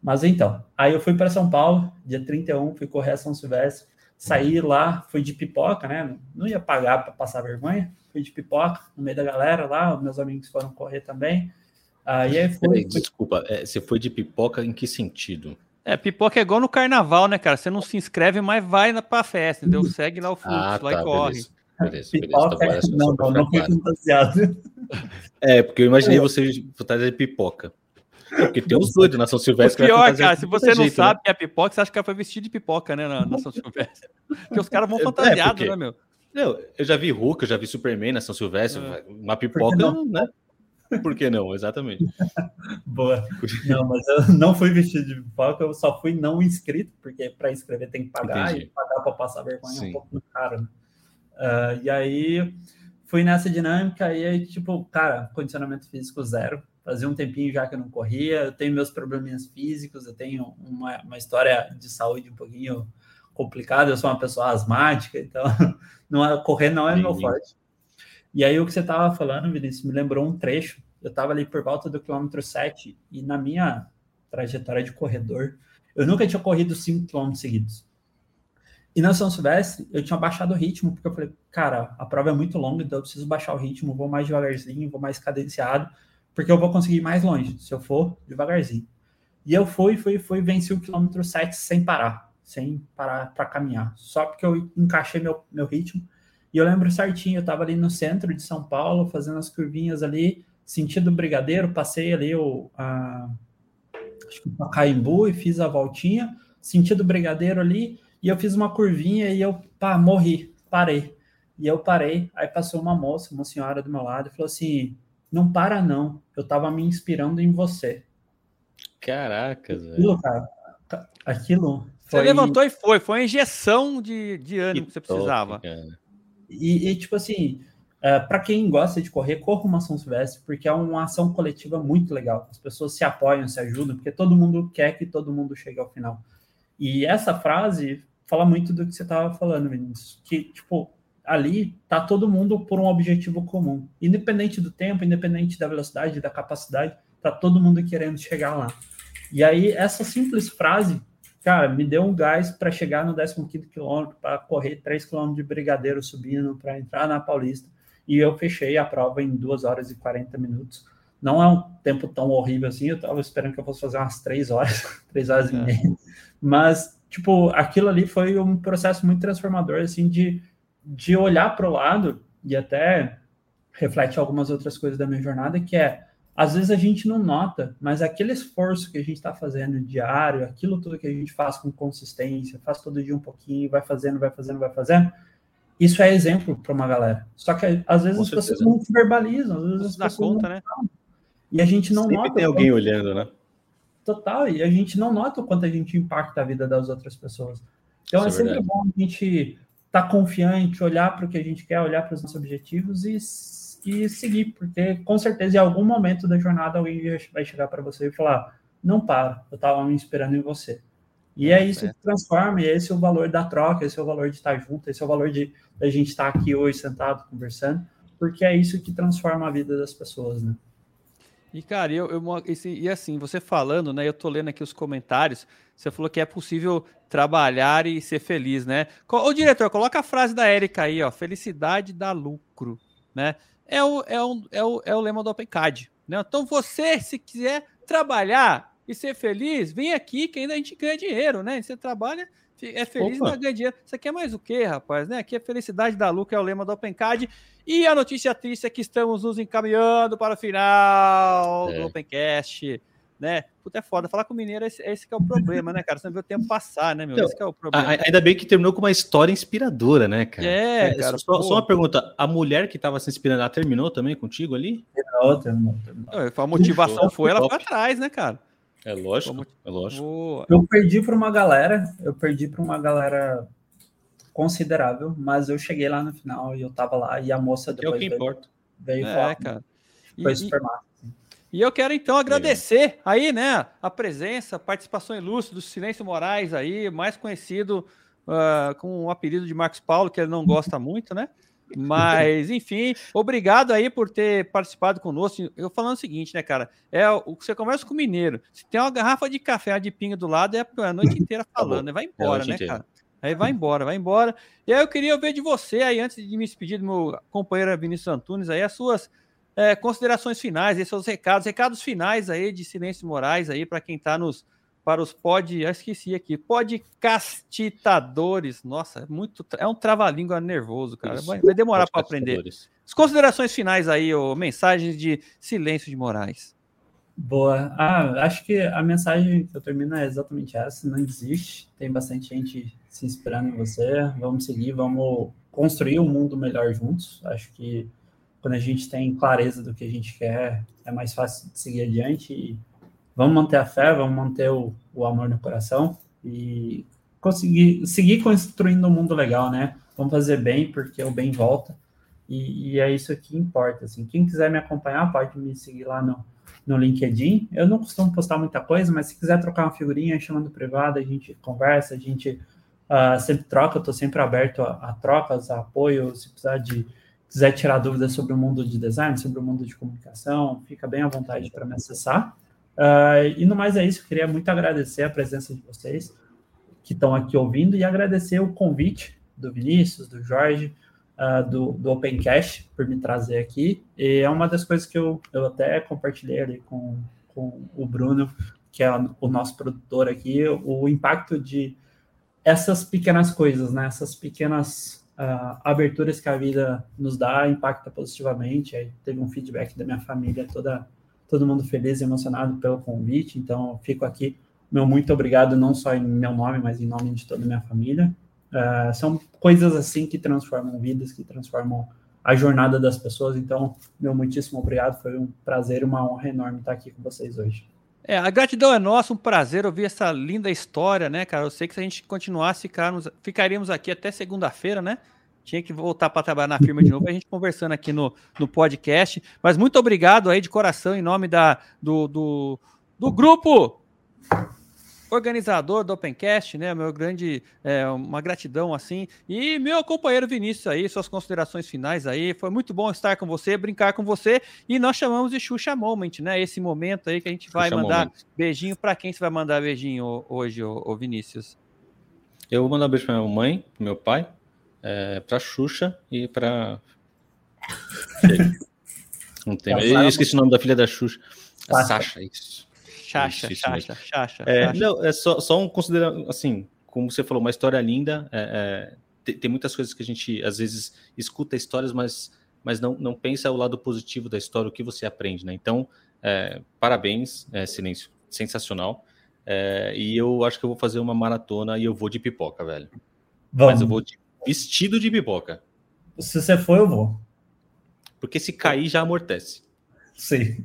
Mas então, aí eu fui para São Paulo, dia 31, fui correr a São Silvestre, saí lá, fui de pipoca, né? Não ia pagar para passar vergonha, fui de pipoca no meio da galera lá, meus amigos foram correr também. Aí, aí fui, Desculpa, é, você foi de pipoca em que sentido? É, pipoca é igual no carnaval, né, cara? Você não se inscreve, mas vai pra festa, entendeu? Segue lá o fluxo, ah, lá tá, e corre. Beleza. Beleza, pipoca, beleza. Então, não, não, não foi fantasiado. <laughs> É, porque eu imaginei você fantasia de pipoca. É, porque tem uns doidos na São Silvestre. O pior, cara, se você não jeito, sabe né? que é pipoca, você acha que ela foi vestido de pipoca, né, na, na São Silvestre. Porque os caras vão fantasiados, é, porque... né, meu? Não, eu já vi Hulk, eu já vi Superman na São Silvestre, é. uma pipoca, não? né? Por que não? Exatamente. <laughs> Boa. Não, mas eu não fui vestido de pipoca, eu só fui não inscrito, porque para inscrever tem que pagar, Entendi. e pagar para passar vergonha Sim. é um pouco caro, né? Uh, e aí fui nessa dinâmica e aí, tipo, cara, condicionamento físico zero. Fazia um tempinho já que eu não corria, eu tenho meus probleminhas físicos, eu tenho uma, uma história de saúde um pouquinho complicada, eu sou uma pessoa asmática, então <laughs> não é, correr não é Sim. meu forte. E aí o que você estava falando, Vinícius, me lembrou um trecho. Eu estava ali por volta do quilômetro 7 e na minha trajetória de corredor, eu nunca tinha corrido 5 quilômetros seguidos. E na São Silvestre, eu tinha baixado o ritmo, porque eu falei, cara, a prova é muito longa, então eu preciso baixar o ritmo, vou mais devagarzinho, vou mais cadenciado, porque eu vou conseguir mais longe, se eu for devagarzinho. E eu fui, fui, fui, venci o quilômetro 7 sem parar, sem parar para caminhar, só porque eu encaixei meu, meu ritmo. E eu lembro certinho, eu estava ali no centro de São Paulo, fazendo as curvinhas ali, sentido Brigadeiro, passei ali o a, acho que Pacaembu e fiz a voltinha, sentido Brigadeiro ali, e eu fiz uma curvinha e eu pá, morri, parei. E eu parei, aí passou uma moça, uma senhora do meu lado, e falou assim: não para não, eu estava me inspirando em você. Caracas, aquilo, cara, aquilo. Foi... Você levantou e foi, foi uma injeção de, de ânimo que, que você precisava. Top, e, e tipo assim, uh, é, para quem gosta de correr, corra uma São Silvestre, porque é uma ação coletiva muito legal. As pessoas se apoiam, se ajudam, porque todo mundo quer que todo mundo chegue ao final. E essa frase fala muito do que você estava falando, Vinícius, que, tipo, ali tá todo mundo por um objetivo comum. Independente do tempo, independente da velocidade, da capacidade, tá todo mundo querendo chegar lá. E aí, essa simples frase cara, me deu um gás para chegar no 15 quilômetro, para correr 3 quilômetros de brigadeiro subindo, para entrar na Paulista. E eu fechei a prova em 2 horas e 40 minutos. Não é um tempo tão horrível assim, eu estava esperando que eu fosse fazer umas 3 horas, <laughs> 3 horas é. e meia. Mas, tipo, aquilo ali foi um processo muito transformador, assim, de, de olhar para o lado e até reflete algumas outras coisas da minha jornada, que é às vezes a gente não nota, mas aquele esforço que a gente está fazendo diário, aquilo tudo que a gente faz com consistência, faz todo dia um pouquinho, vai fazendo, vai fazendo, vai fazendo, isso é exemplo para uma galera. Só que às vezes com as certeza. pessoas não se verbalizam, às vezes as pessoas conta, não né? E a gente não Sempre nota. tem alguém quanto... olhando, né? Total, e a gente não nota o quanto a gente impacta a vida das outras pessoas. Então isso é, é sempre bom a gente estar tá confiante, olhar para o que a gente quer, olhar para os nossos objetivos e e seguir, porque com certeza em algum momento da jornada alguém vai chegar para você e falar: não para, eu estava me esperando em você. E é, isso que transforma, e esse é o valor da troca, esse é o valor de estar junto, esse é o valor de a gente estar aqui hoje sentado conversando, porque é isso que transforma a vida das pessoas, né? E, cara, eu, eu esse, e assim, você falando, né? Eu tô lendo aqui os comentários. Você falou que é possível trabalhar e ser feliz, né? Ô, diretor, coloca a frase da Érica aí, ó. Felicidade dá lucro, né? é o, é o, é o, é o lema do OpenCAD. Né? Então, você, se quiser trabalhar e ser feliz, vem aqui que ainda a gente ganha dinheiro, né? Você trabalha, é feliz e ganha dinheiro. Você quer mais o quê, rapaz? Né? Aqui é felicidade da Luca, é o lema do OpenCAD. E a notícia triste é que estamos nos encaminhando para o final é. do Opencast né? Puta, é foda. Falar com o mineiro, esse, esse que é o problema, né, cara? Você não vê o tempo passar, né, meu? Então, esse é o problema. Ainda bem que terminou com uma história inspiradora, né, cara? É, é cara. Só, só, uma pergunta: a mulher que estava se inspirando, ela terminou também contigo ali? Terminou, terminou. terminou. A motivação foi, ela foi atrás, né, cara? É lógico, é lógico. Eu perdi para uma galera, eu perdi para uma galera considerável, mas eu cheguei lá no final e eu tava lá e a moça depois é o que veio, importa. veio é, falar. cara. Foi e, super massa. E eu quero então agradecer aí, né, a presença, a participação ilustre do Silêncio Moraes aí, mais conhecido uh, com o apelido de Marcos Paulo, que ele não gosta <laughs> muito, né? Mas, enfim, obrigado aí por ter participado conosco. Eu falando o seguinte, né, cara? É o que você conversa com o mineiro. Se tem uma garrafa de café de pinga do lado, é a noite <laughs> inteira tá falando, né? Vai é embora, né, cara? Aí vai embora, vai embora. E aí eu queria ver de você aí, antes de me despedir do meu companheiro Vinícius Antunes, aí as suas é, considerações finais, esses seus recados, recados finais aí de Silêncio Moraes aí para quem está nos para os pod, eu esqueci aqui, podcastitadores. Nossa, é muito, é um trava-língua nervoso, cara. Vai, vai demorar para aprender. As considerações finais aí, ou mensagens de silêncio de Moraes. Boa. Ah, acho que a mensagem que eu termino é exatamente essa: não existe. Tem bastante gente se inspirando em você. Vamos seguir, vamos construir um mundo melhor juntos. Acho que quando a gente tem clareza do que a gente quer, é mais fácil de seguir adiante. E vamos manter a fé, vamos manter o, o amor no coração e conseguir seguir construindo um mundo legal, né? Vamos fazer bem, porque o bem volta. E, e, é isso que importa. Assim. Quem quiser me acompanhar, pode me seguir lá no, no LinkedIn. Eu não costumo postar muita coisa, mas se quiser trocar uma figurinha, chamando privado, a gente conversa, a gente uh, sempre troca. Eu estou sempre aberto a, a, trocas, a apoio. Se precisar de quiser tirar dúvidas sobre o mundo de design, sobre o mundo de comunicação, fica bem à vontade para me acessar. Uh, e no mais é isso, queria muito agradecer a presença de vocês que estão aqui ouvindo e agradecer o convite do Vinícius, do Jorge, uh, do, do Opencast por me trazer aqui. E é uma das coisas que eu, eu até compartilhei ali com, com o Bruno, que é o nosso produtor aqui, o impacto de essas pequenas coisas, né? Essas pequenas uh, aberturas que a vida nos dá impacta positivamente. Aí teve um feedback da minha família toda todo mundo feliz e emocionado pelo convite. Então, fico aqui, meu muito obrigado, não só em meu nome, mas em nome de toda a minha família. Uh, são coisas assim que transformam vidas, que transformam a jornada das pessoas. Então, meu muitíssimo obrigado. Foi um prazer, uma honra enorme estar aqui com vocês hoje. É, a gratidão é nossa, um prazer ouvir essa linda história, né, cara? Eu sei que se a gente continuasse, ficarmos, ficaríamos aqui até segunda-feira, né? tinha que voltar para trabalhar na firma de novo, a gente conversando aqui no, no podcast. Mas muito obrigado aí de coração, em nome da, do, do, do grupo organizador do Opencast, né? Meu grande, é, uma gratidão assim. E meu companheiro Vinícius aí, suas considerações finais aí. Foi muito bom estar com você, brincar com você. E nós chamamos de Xuxa Moment, né? Esse momento aí que a gente vai Xuxa mandar Moment. beijinho para quem você vai mandar beijinho hoje, ô, Vinícius. Eu vou mandar um beijo para minha mãe, pro meu pai, é, para Xuxa e para. <laughs> Não tem. Eu esqueci o nome da filha da Xuxa. É Sasha, isso. Xaxa, Xaxa, Xaxa. É, não, é só, só um considerando, assim, como você falou, uma história linda. É, é, tem, tem, muitas coisas que a gente, às vezes, escuta histórias, mas, mas não, não pensa o lado positivo da história, o que você aprende, né? Então, é, parabéns, é, Silêncio, sensacional. É, e eu acho que eu vou fazer uma maratona e eu vou de pipoca, velho. Vamos. Mas eu vou de Vestido de pipoca. Se você for, eu vou. Porque se cair, já amortece. Sim.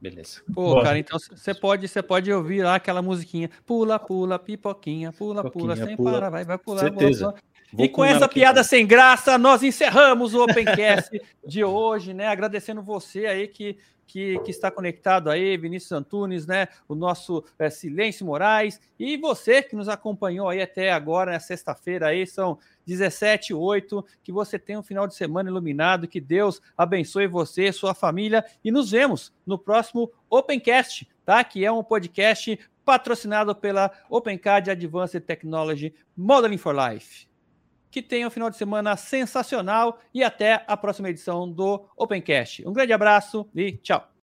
Beleza. Pô, Boa. cara, então você pode, você pode ouvir lá aquela musiquinha. Pula, pula, pipoquinha, pula, pipoquinha, pula, sem pula. parar, vai, vai pular. Certeza. Pula, pula. E com essa piada sem graça, nós encerramos o Opencast <laughs> de hoje, né? Agradecendo você aí que que, que está conectado aí, Vinícius Antunes, né? O nosso é, Silêncio Moraes, e você que nos acompanhou aí até agora, na sexta-feira aí, são 17 8 que você tenha um final de semana iluminado, que Deus abençoe você, sua família, e nos vemos no próximo Opencast, tá? Que é um podcast patrocinado pela OpenCAD Advanced Technology Modeling for Life que tenha um final de semana sensacional e até a próxima edição do Opencast. Um grande abraço e tchau.